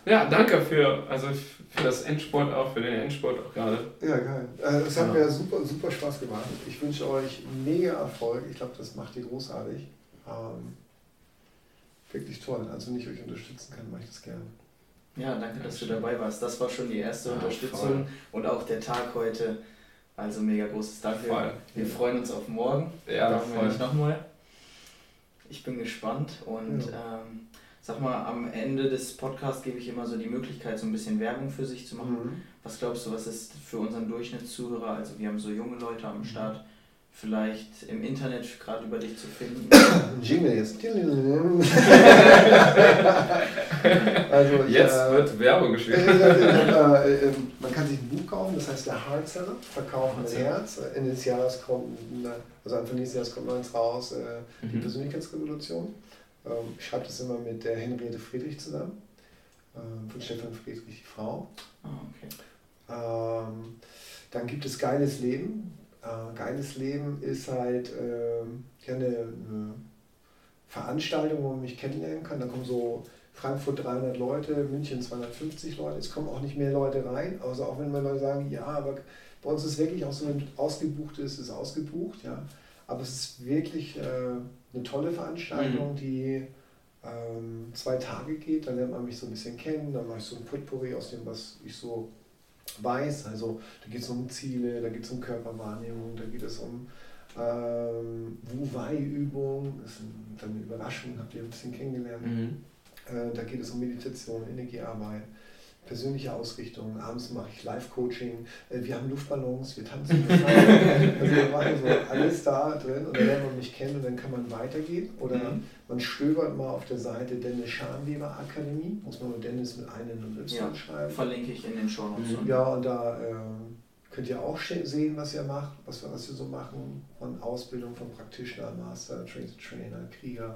ja, danke für, also für das Endsport auch, für den Endsport auch gerade. Ja, geil. Äh, es hat ja. mir super, super Spaß gemacht. Ich wünsche euch mega Erfolg. Ich glaube, das macht ihr großartig. Ähm, wirklich toll. Also, wenn ich euch unterstützen kann, mache ich das gerne. Ja, danke, dass du dabei warst. Das war schon die erste ja, Unterstützung voll. und auch der Tag heute. Also mega großes Danke. Voll. Wir ja. freuen uns auf morgen. Ja, da freue ich nochmal. Ich bin gespannt und ja. ähm, sag mal, am Ende des Podcasts gebe ich immer so die Möglichkeit, so ein bisschen Werbung für sich zu machen. Mhm. Was glaubst du, was ist für unseren Durchschnittszuhörer, also wir haben so junge Leute am mhm. Vielleicht im Internet gerade über dich zu finden? Jingle jetzt. also ich, jetzt äh, wird Werbung geschrieben. Äh, äh, man kann sich ein Buch kaufen, das heißt der Hardseller, Verkaufen mit Herz. Ende des Jahres kommt, also Anfang nächsten Jahres kommt eins raus, äh, die mhm. Persönlichkeitsrevolution. Ähm, ich schreibe das immer mit der Henriette Friedrich zusammen, ähm, von Stefan Friedrich, die Frau. Oh, okay. Ähm, dann gibt es Geiles Leben. Äh, Geiles Leben ist halt äh, ja, eine, eine, Veranstaltung, wo man mich kennenlernen kann. Da kommen so Frankfurt 300 Leute, München 250 Leute. Es kommen auch nicht mehr Leute rein, also auch wenn wir Leute sagen, ja, aber bei uns ist wirklich auch so, wenn ausgebucht ist, ist ausgebucht, ja. Aber es ist wirklich äh, eine tolle Veranstaltung, mhm. die ähm, zwei Tage geht. Da lernt man mich so ein bisschen kennen. Dann mache ich so ein Potpourri aus dem, was ich so weiß. Also da geht es um Ziele, da geht es um Körperwahrnehmung, da geht es um ähm, Wu-Wei-Übung. Das ist dann eine Überraschung, habt ihr ein bisschen kennengelernt. Mhm. Äh, da geht es um Meditation, Energiearbeit persönliche Ausrichtung. Abends mache ich Live-Coaching. Äh, wir haben Luftballons, wir tanzen. also wir machen so alles da drin und dann lernt man mich kennen und dann kann man weitergehen. Oder mhm. man stöbert mal auf der Seite Dennis Scharnweber Akademie. Muss man nur Dennis mit einem und Y ja, schreiben. Verlinke ich in den Show Notes. Mhm. Ja, und da äh, könnt ihr auch sehen, was ihr macht, was wir, was wir so machen. Von Ausbildung von Practitioner, Master, Trainer, Krieger.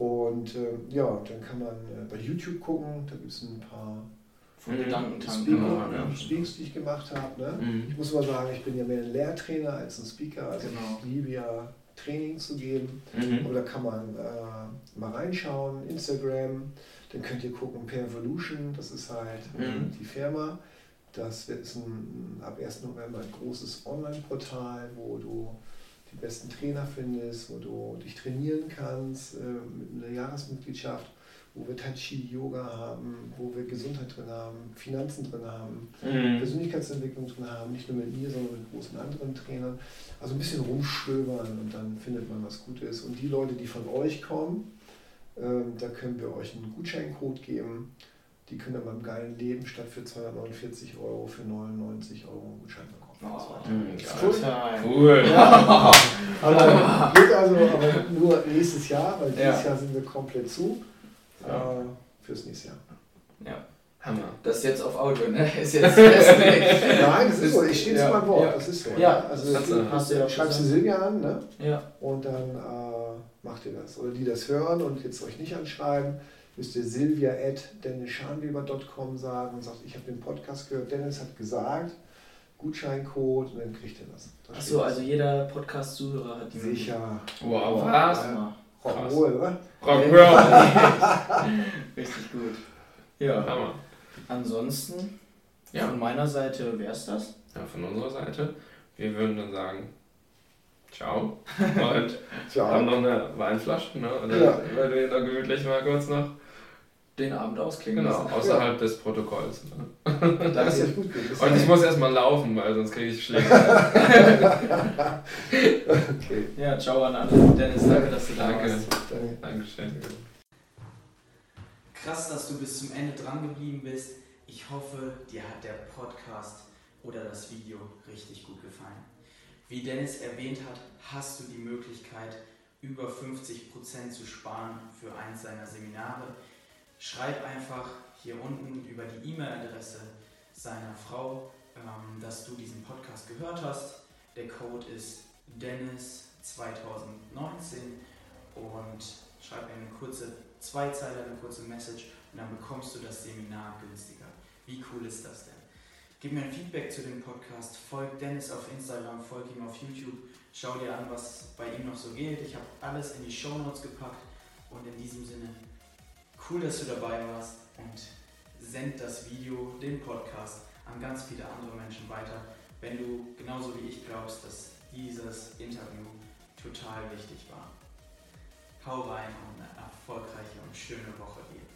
Und äh, ja, dann kann man äh, bei YouTube gucken, da gibt es ein paar von mhm. Gedankentanken, ja. Speaks, die ich gemacht habe. Ne? Mhm. Ich muss mal sagen, ich bin ja mehr ein Lehrtrainer als ein Speaker. Also genau. ich liebe ja Training zu geben. Mhm. Aber da kann man äh, mal reinschauen, Instagram, dann könnt ihr gucken, Pervolution, das ist halt äh, mhm. die Firma. Das ist ein, ab 1. November ein großes Online-Portal, wo du die besten Trainer findest, wo du dich trainieren kannst äh, mit einer Jahresmitgliedschaft, wo wir Tai Chi, Yoga haben, wo wir Gesundheit drin haben, Finanzen drin haben, mhm. Persönlichkeitsentwicklung drin haben, nicht nur mit mir, sondern mit großen anderen Trainern. Also ein bisschen rumstöbern und dann findet man was Gutes. Und die Leute, die von euch kommen, äh, da können wir euch einen Gutscheincode geben. Die können dann beim geilen Leben statt für 249 Euro für 99 Euro einen Gutschein bekommen. Oh, cool. cool. Ja. aber, geht also, aber nur nächstes Jahr, weil dieses ja. Jahr sind wir komplett zu. Ja. Äh, fürs nächste Jahr. Ja. Hammer. Das ist jetzt auf Audio, ne? Ist jetzt Nein, das ist so. Ich stehe zu meinem Wort. Ja. Das ist so. Ja. Also du, hast du ja schreibst du Silvia an, ne? Ja. Und dann äh, macht ihr das. Oder die das hören und jetzt euch nicht anschreiben, müsst ihr silvia at sagen und sagt, ich habe den Podcast gehört, Dennis hat gesagt, Gutscheincode und dann kriegt ihr das. das Achso, also jeder Podcast-Zuhörer hat die Sicher. Wow, was? Ja. Rock'n'Roll, oder? Rock'n'Roll. Richtig gut. Ja. Hammer. Ansonsten, ja. von meiner Seite wäre es das. Ja, von unserer Seite. Wir würden dann sagen, ciao. Und ciao. haben noch eine Weinflasche, ne? Oder ja. weil wir da gemütlich mal kurz noch den Abend ausklingen Genau, lassen. außerhalb ja. des Protokolls. Ne? Das ist gut. Das Und ich muss erstmal laufen, weil sonst kriege ich Schläge. okay. Ja, ciao an alle. Dennis, danke, dass du da danke. warst. Danke. Dankeschön. Krass, dass du bis zum Ende dran geblieben bist. Ich hoffe, dir hat der Podcast oder das Video richtig gut gefallen. Wie Dennis erwähnt hat, hast du die Möglichkeit, über 50% zu sparen für eins seiner Seminare schreib einfach hier unten über die E-Mail-Adresse seiner Frau, ähm, dass du diesen Podcast gehört hast. Der Code ist Dennis2019 und schreib mir eine kurze Zweizeiler, eine kurze Message und dann bekommst du das Seminar günstiger. Wie cool ist das denn? Gib mir ein Feedback zu dem Podcast, folg Dennis auf Instagram, folg ihm auf YouTube, schau dir an, was bei ihm noch so geht. Ich habe alles in die Show Notes gepackt und in diesem Sinne, cool, dass du dabei warst und send das Video, den Podcast an ganz viele andere Menschen weiter, wenn du genauso wie ich glaubst, dass dieses Interview total wichtig war. Hau rein und eine erfolgreiche und schöne Woche dir.